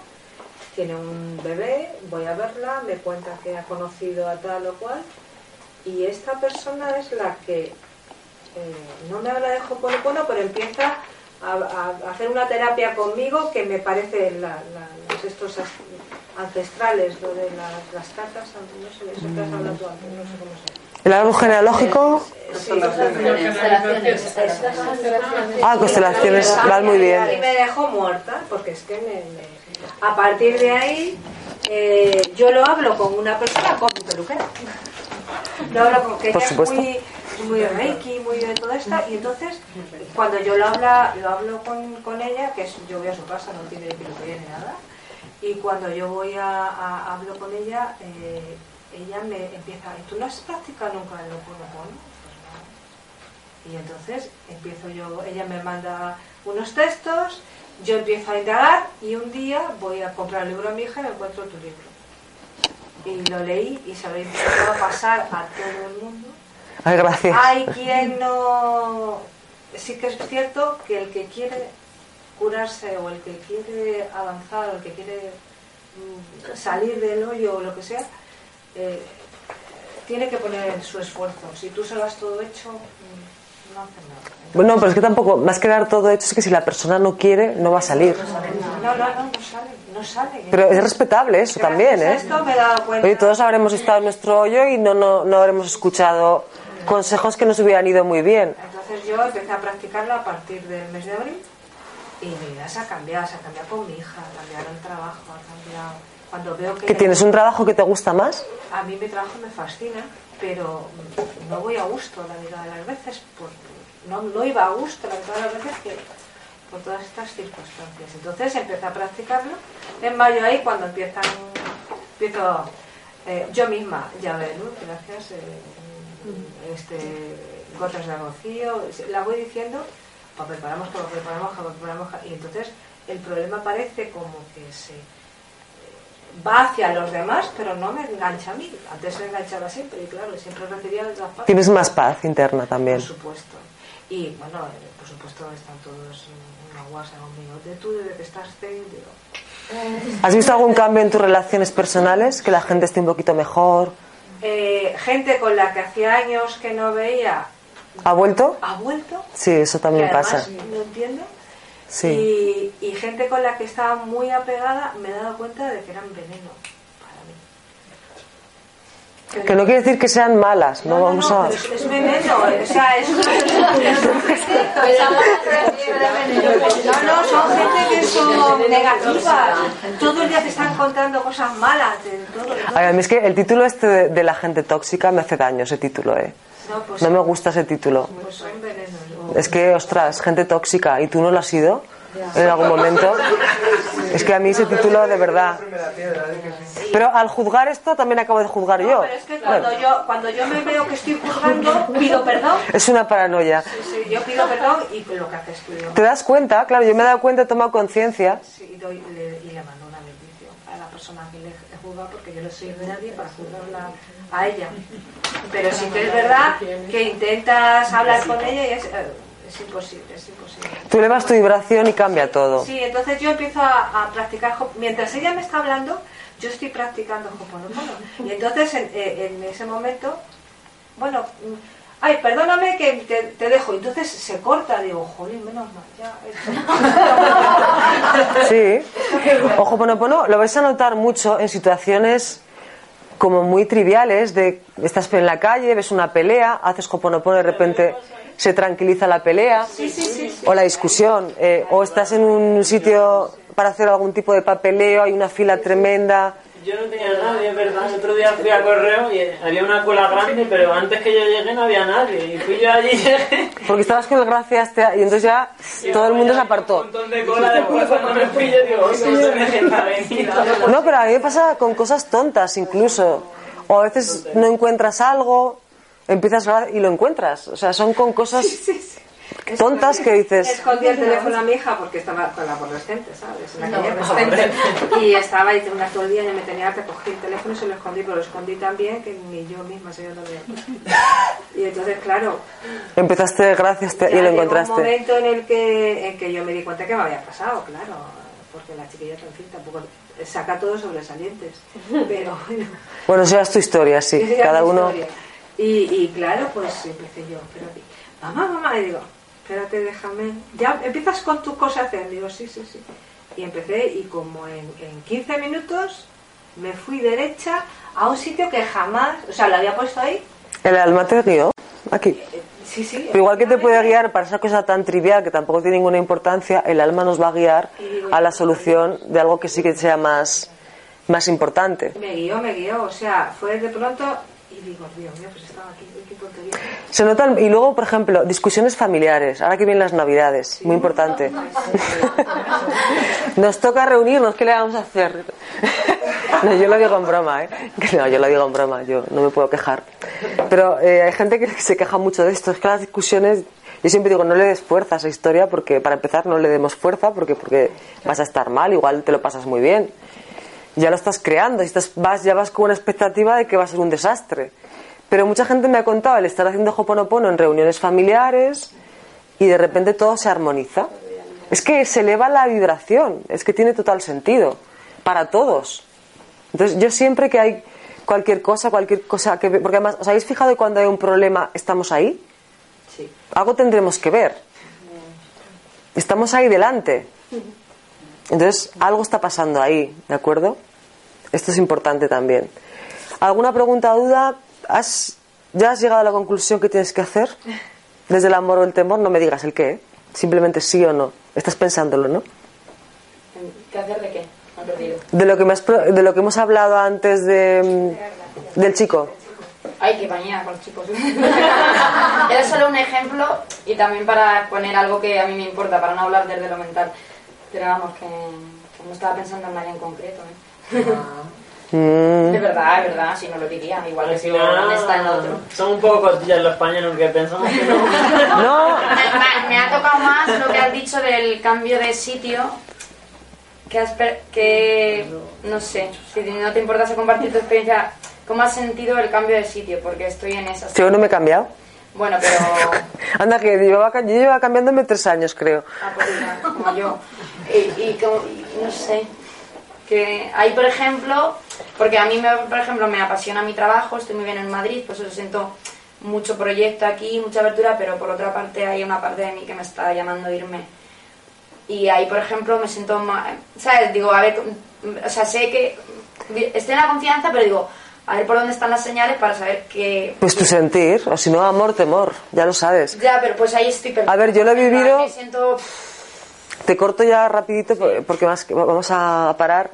tiene un bebé, voy a verla, me cuenta que ha conocido a tal o cual. Y esta persona es la que eh, no me habla de Ho'oponopono, pero empieza a, a hacer una terapia conmigo que me parece la, la- los estos ancestrales, lo de la- las cartas, no sé eso que has hablado tú antes, no sé cómo se llama. ¿El árbol genealógico? Ah, constelaciones, van muy Y bien. me dejó muerta, porque es que me, a partir de ahí eh, yo lo hablo con una persona, con mi peluquera. Lo hablo con que Por ella es muy, muy reiki, muy de todo esto, y entonces cuando yo lo, habla, lo hablo con, con ella, que es, yo voy a su casa, no tiene peluquería ni nada, y cuando yo voy a, a- hablo con ella, eh, ella me empieza, ¿y tú no has practicado nunca el Ho'oponopono? Pues no. Y entonces empiezo yo, ella me manda unos textos, yo empiezo a indagar y un día voy a comprar el libro a mi hija y encuentro tu libro. Y lo leí y se lo he empezado a pasar a todo el mundo. Ay, gracias. Hay quien no... Sí que es cierto que el que quiere curarse o el que quiere avanzar o el que quiere mm, salir del hoyo o lo que sea, eh, tiene que poner su esfuerzo. Si tú se lo has todo hecho, mm, no hace nada. Bueno, pero es que tampoco, más que dar todo hecho, es que si la persona no quiere, no va a salir. No, no, no, no sale, no sale. Pero es respetable eso también, Gracias ¿eh? Esto me he dado cuenta. Oye, todos habremos estado en nuestro hoyo y no, no, no habremos escuchado consejos que nos hubieran ido muy bien. Entonces yo empecé a practicarlo a partir del mes de abril y mi vida se ha cambiado, se ha cambiado con mi hija, ha cambiado el trabajo, ha cambiado... Cuando veo que... ¿Que tienes un trabajo que te gusta más? A mí mi trabajo me fascina, pero no voy a gusto la mitad de las veces. Por... No, no iba a gusto la mitad de las veces que por todas estas circunstancias. Entonces empecé a practicarlo. En mayo ahí cuando empiezan, empiezo eh, yo misma, ya luz, gracias, eh, este, gotas de rocío, la voy diciendo, preparamos, preparamos, pues preparamos, y entonces el problema parece como que se eh, va hacia los demás, pero no me engancha a mí. Antes me enganchaba siempre, y claro, siempre recibía todas partes. Tienes más paz interna también. Por supuesto. Y bueno, eh, por supuesto están todos en una guasa conmigo. De tú, desde que estás zen, digo, ¿Has visto algún cambio en tus relaciones personales? Que la gente esté un poquito mejor. eh, gente con la que hacía años que no veía ¿Ha vuelto? ha vuelto. Sí, eso también que pasa. No entiendo. Sí. Y, y gente con la que estaba muy apegada me he dado cuenta de que eran veneno para mí. Que no quiere decir que sean malas, no, No, vamos no, a... es, es veneno, o sea, es No, no, son gente que son negativas. Todo el día te están contando cosas malas. De todo, de todo. A mí es que el título este de, de la gente tóxica me hace daño, ese título, ¿eh? No, pues, No me gusta ese título. pues son venenos. Es que, ostras, gente tóxica, ¿y tú no lo has sido en algún momento? Es que a mí ese título, de verdad... Pero al juzgar esto, también acabo de juzgar yo. Pero es que cuando yo, cuando yo me veo que estoy juzgando, pido perdón. Es una paranoia. Sí, yo pido perdón y lo que haces tú. ¿Te das cuenta? Claro, yo me he dado cuenta, he tomado conciencia. Sí, y, doy, le, y le mando una bendición a la persona que le he juzgado porque yo no soy nadie para juzgarla a ella. Pero sí que es verdad que intentas hablar con ella y es, eh, es imposible, es imposible. Tú elevas tu vibración y cambia todo. Sí, entonces yo empiezo a, a practicar, mientras ella me está hablando, yo estoy practicando Hoponopono. Y entonces en, eh, en ese momento, bueno, mm, ay, perdóname que te, te dejo. Entonces se corta, digo, jolín, menos mal, ya. esto". (laughs) Sí. Ojo, pono, lo vais a notar mucho en situaciones como muy triviales de estás en la calle, ves una pelea, haces hoponopono y de repente se tranquiliza la pelea Sí, sí, sí, sí. o la discusión eh, o estás en un sitio para hacer algún tipo de papeleo, hay una fila tremenda. Yo no tenía nadie, es verdad. El otro día fui a correo y había una cola grande, pero antes que yo llegué no había nadie. Y fui yo allí y llegué. Porque estabas con el gracias te- y entonces ya todo el mundo se Un apartó. montón de cola después cuando me fui yo digo, "Oye, no se me deja venir". No, pero a mí me pasa con cosas tontas incluso. O a veces no encuentras algo, empiezas a hablar y lo encuentras. O sea, son con cosas tontas que dices... Escondí el teléfono a mi hija porque estaba con la adolescente, ¿sabes? En la calle adolescente. Y estaba ahí una todo el día y me tenía que coger el teléfono y se lo escondí, pero lo escondí también que ni yo misma se lo veía. Y entonces, claro, Empezaste gracias te- y lo llegó encontraste. un momento en el que, en que yo me di cuenta que me había pasado, claro, porque la chiquilla en fin tampoco saca todos sobresalientes. Pero bueno, Bueno, esa es tu historia, sí. (laughs) Cada uno... historia. Y, y claro, pues empecé yo, espérate, mamá, mamá, y digo, espérate, déjame, ya empiezas con tus cosas hacer, digo, sí, sí, sí. Y empecé y como en, en 15 minutos me fui derecha a un sitio que jamás, o sea, lo había puesto ahí, El alma te guió aquí. sí, sí. Pero igual que te puede guiar para esa cosa tan trivial que tampoco tiene ninguna importancia, el alma nos va a guiar a la solución de algo que sí que sea más, más importante. Me guió, me guió, o sea, fue de pronto y digo, Dios mío, pues estaba aquí. Se notan, y luego, por ejemplo, discusiones familiares, ahora que vienen las navidades, muy importante. (laughs) Nos toca reunirnos, ¿qué le vamos a hacer? (laughs) No, yo lo digo en broma, ¿eh? (laughs) No, yo lo digo en broma, yo no me puedo quejar. Pero eh, hay gente que se queja mucho de esto, es que las discusiones, yo siempre digo, no le des fuerza a esa historia, porque para empezar no le demos fuerza, porque, porque vas a estar mal, igual te lo pasas muy bien. Ya lo estás creando, y estás, vas, ya vas con una expectativa de que va a ser un desastre. Pero mucha gente me ha contado el estar haciendo Hoponopono en reuniones familiares y de repente todo se armoniza. Es que se eleva la vibración, es que tiene total sentido para todos. Entonces yo siempre que hay cualquier cosa, cualquier cosa que... Porque además, ¿os habéis fijado que cuando hay un problema estamos ahí? Sí. Algo tendremos que ver. Estamos ahí delante. Entonces algo está pasando ahí, ¿de acuerdo? Esto es importante también. ¿Alguna pregunta o duda? ¿Has, ¿Ya has llegado a la conclusión que tienes que hacer? Desde el amor o el temor, no me digas el qué, ¿eh? simplemente sí o no. Estás pensándolo, ¿no? ¿Qué hacer de qué? De lo que, me has de lo que hemos hablado antes de, del chico. Ay, qué pañía con los chicos. (laughs) Era solo un ejemplo y también para poner algo que a mí me importa, para no hablar desde lo mental. Pero vamos, que, que no estaba pensando en nadie en concreto. ¿eh? Mm. De verdad, es verdad, si no lo diría. Igual Al que si ¿dónde está el otro? Son un poco cotillas los españoles que pensamos que no. (laughs) No, Me, me- ha tocado más lo que has dicho del cambio de sitio. Que, has per- que no sé, si no te importase compartir tu experiencia, ¿cómo has sentido el cambio de sitio? Porque estoy en esa. yo no me he cambiado. Bueno, pero. (laughs) Anda, que llevaba, ca- yo llevaba cambiándome tres años, creo. Ah, pues mira, como yo. Y, y como- y no sé. Que hay, por ejemplo, porque a mí, me, por ejemplo, me apasiona mi trabajo, estoy muy bien en Madrid, pues eso siento mucho proyecto aquí, mucha abertura, pero por otra parte hay una parte de mí que me está llamando a irme. Y ahí, por ejemplo, me siento más, ¿sabes? Digo, a ver, o sea, sé que estoy en la confianza, pero digo, a ver por dónde están las señales para saber que... Pues tu sentir, o si no, amor, temor, ya lo sabes. Ya, pero pues ahí estoy perdida. A ver, yo lo he vivido- Me siento... Te corto ya rapidito por- porque más que- vamos a parar.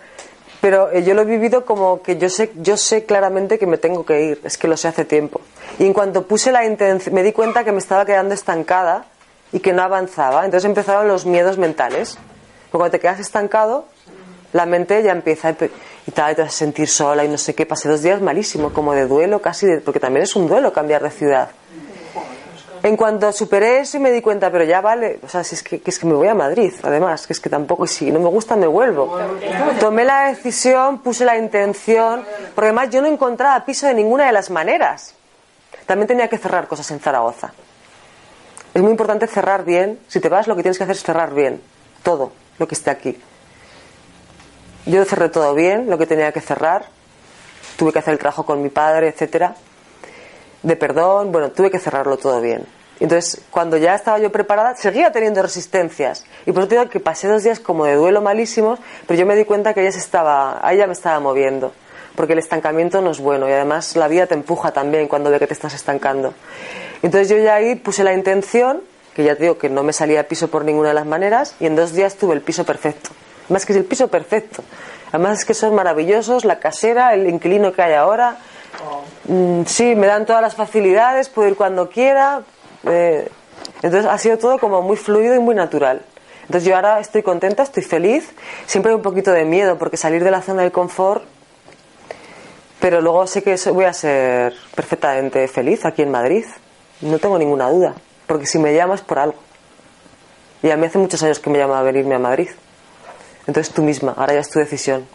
Pero eh, yo lo he vivido como que yo sé, yo sé claramente que me tengo que ir. Es que lo sé hace tiempo. Y en cuanto puse la intención, me di cuenta que me estaba quedando estancada y que no avanzaba. Entonces empezaron los miedos mentales. Porque cuando te quedas estancado, la mente ya empieza y tal, y te vas a sentir sola y no sé qué. Pasé dos días malísimo, como de duelo casi, de- porque también es un duelo cambiar de ciudad. En cuanto superé eso y me di cuenta, pero ya vale, o sea, si es que, es que me voy a Madrid, además, que es que tampoco, si no me gusta, me vuelvo. Tomé la decisión, puse la intención, porque además yo no encontraba piso de ninguna de las maneras. También tenía que cerrar cosas en Zaragoza. Es muy importante cerrar bien. Si te vas, lo que tienes que hacer es cerrar bien. Todo lo que esté aquí. Yo cerré todo bien, lo que tenía que cerrar. Tuve que hacer el trabajo con mi padre, etcétera de perdón, bueno, tuve que cerrarlo todo bien. Entonces, cuando ya estaba yo preparada, seguía teniendo resistencias. Y por eso digo que pasé dos días como de duelo malísimos, pero yo me di cuenta que ella se estaba, a ella me estaba moviendo. Porque el estancamiento no es bueno y además la vida te empuja también cuando ve que te estás estancando. Entonces yo ya ahí puse la intención, que ya te digo que no me salía de piso por ninguna de las maneras, y en dos días tuve el piso perfecto. Además que es el piso perfecto. Además es que son maravillosos, la casera, el inquilino que hay ahora. Mm, sí, me dan todas las facilidades, puedo ir cuando quiera. eh, entonces ha sido todo como muy fluido y muy natural. Entonces yo ahora estoy contenta, estoy feliz. Siempre hay un poquito de miedo porque salir de la zona de confort. Pero luego sé que voy a ser perfectamente feliz aquí en Madrid. No tengo ninguna duda. Porque si me llamas por algo. Y a mí hace muchos años que me llama a venirme a Madrid. Entonces tú misma, ahora ya es tu decisión.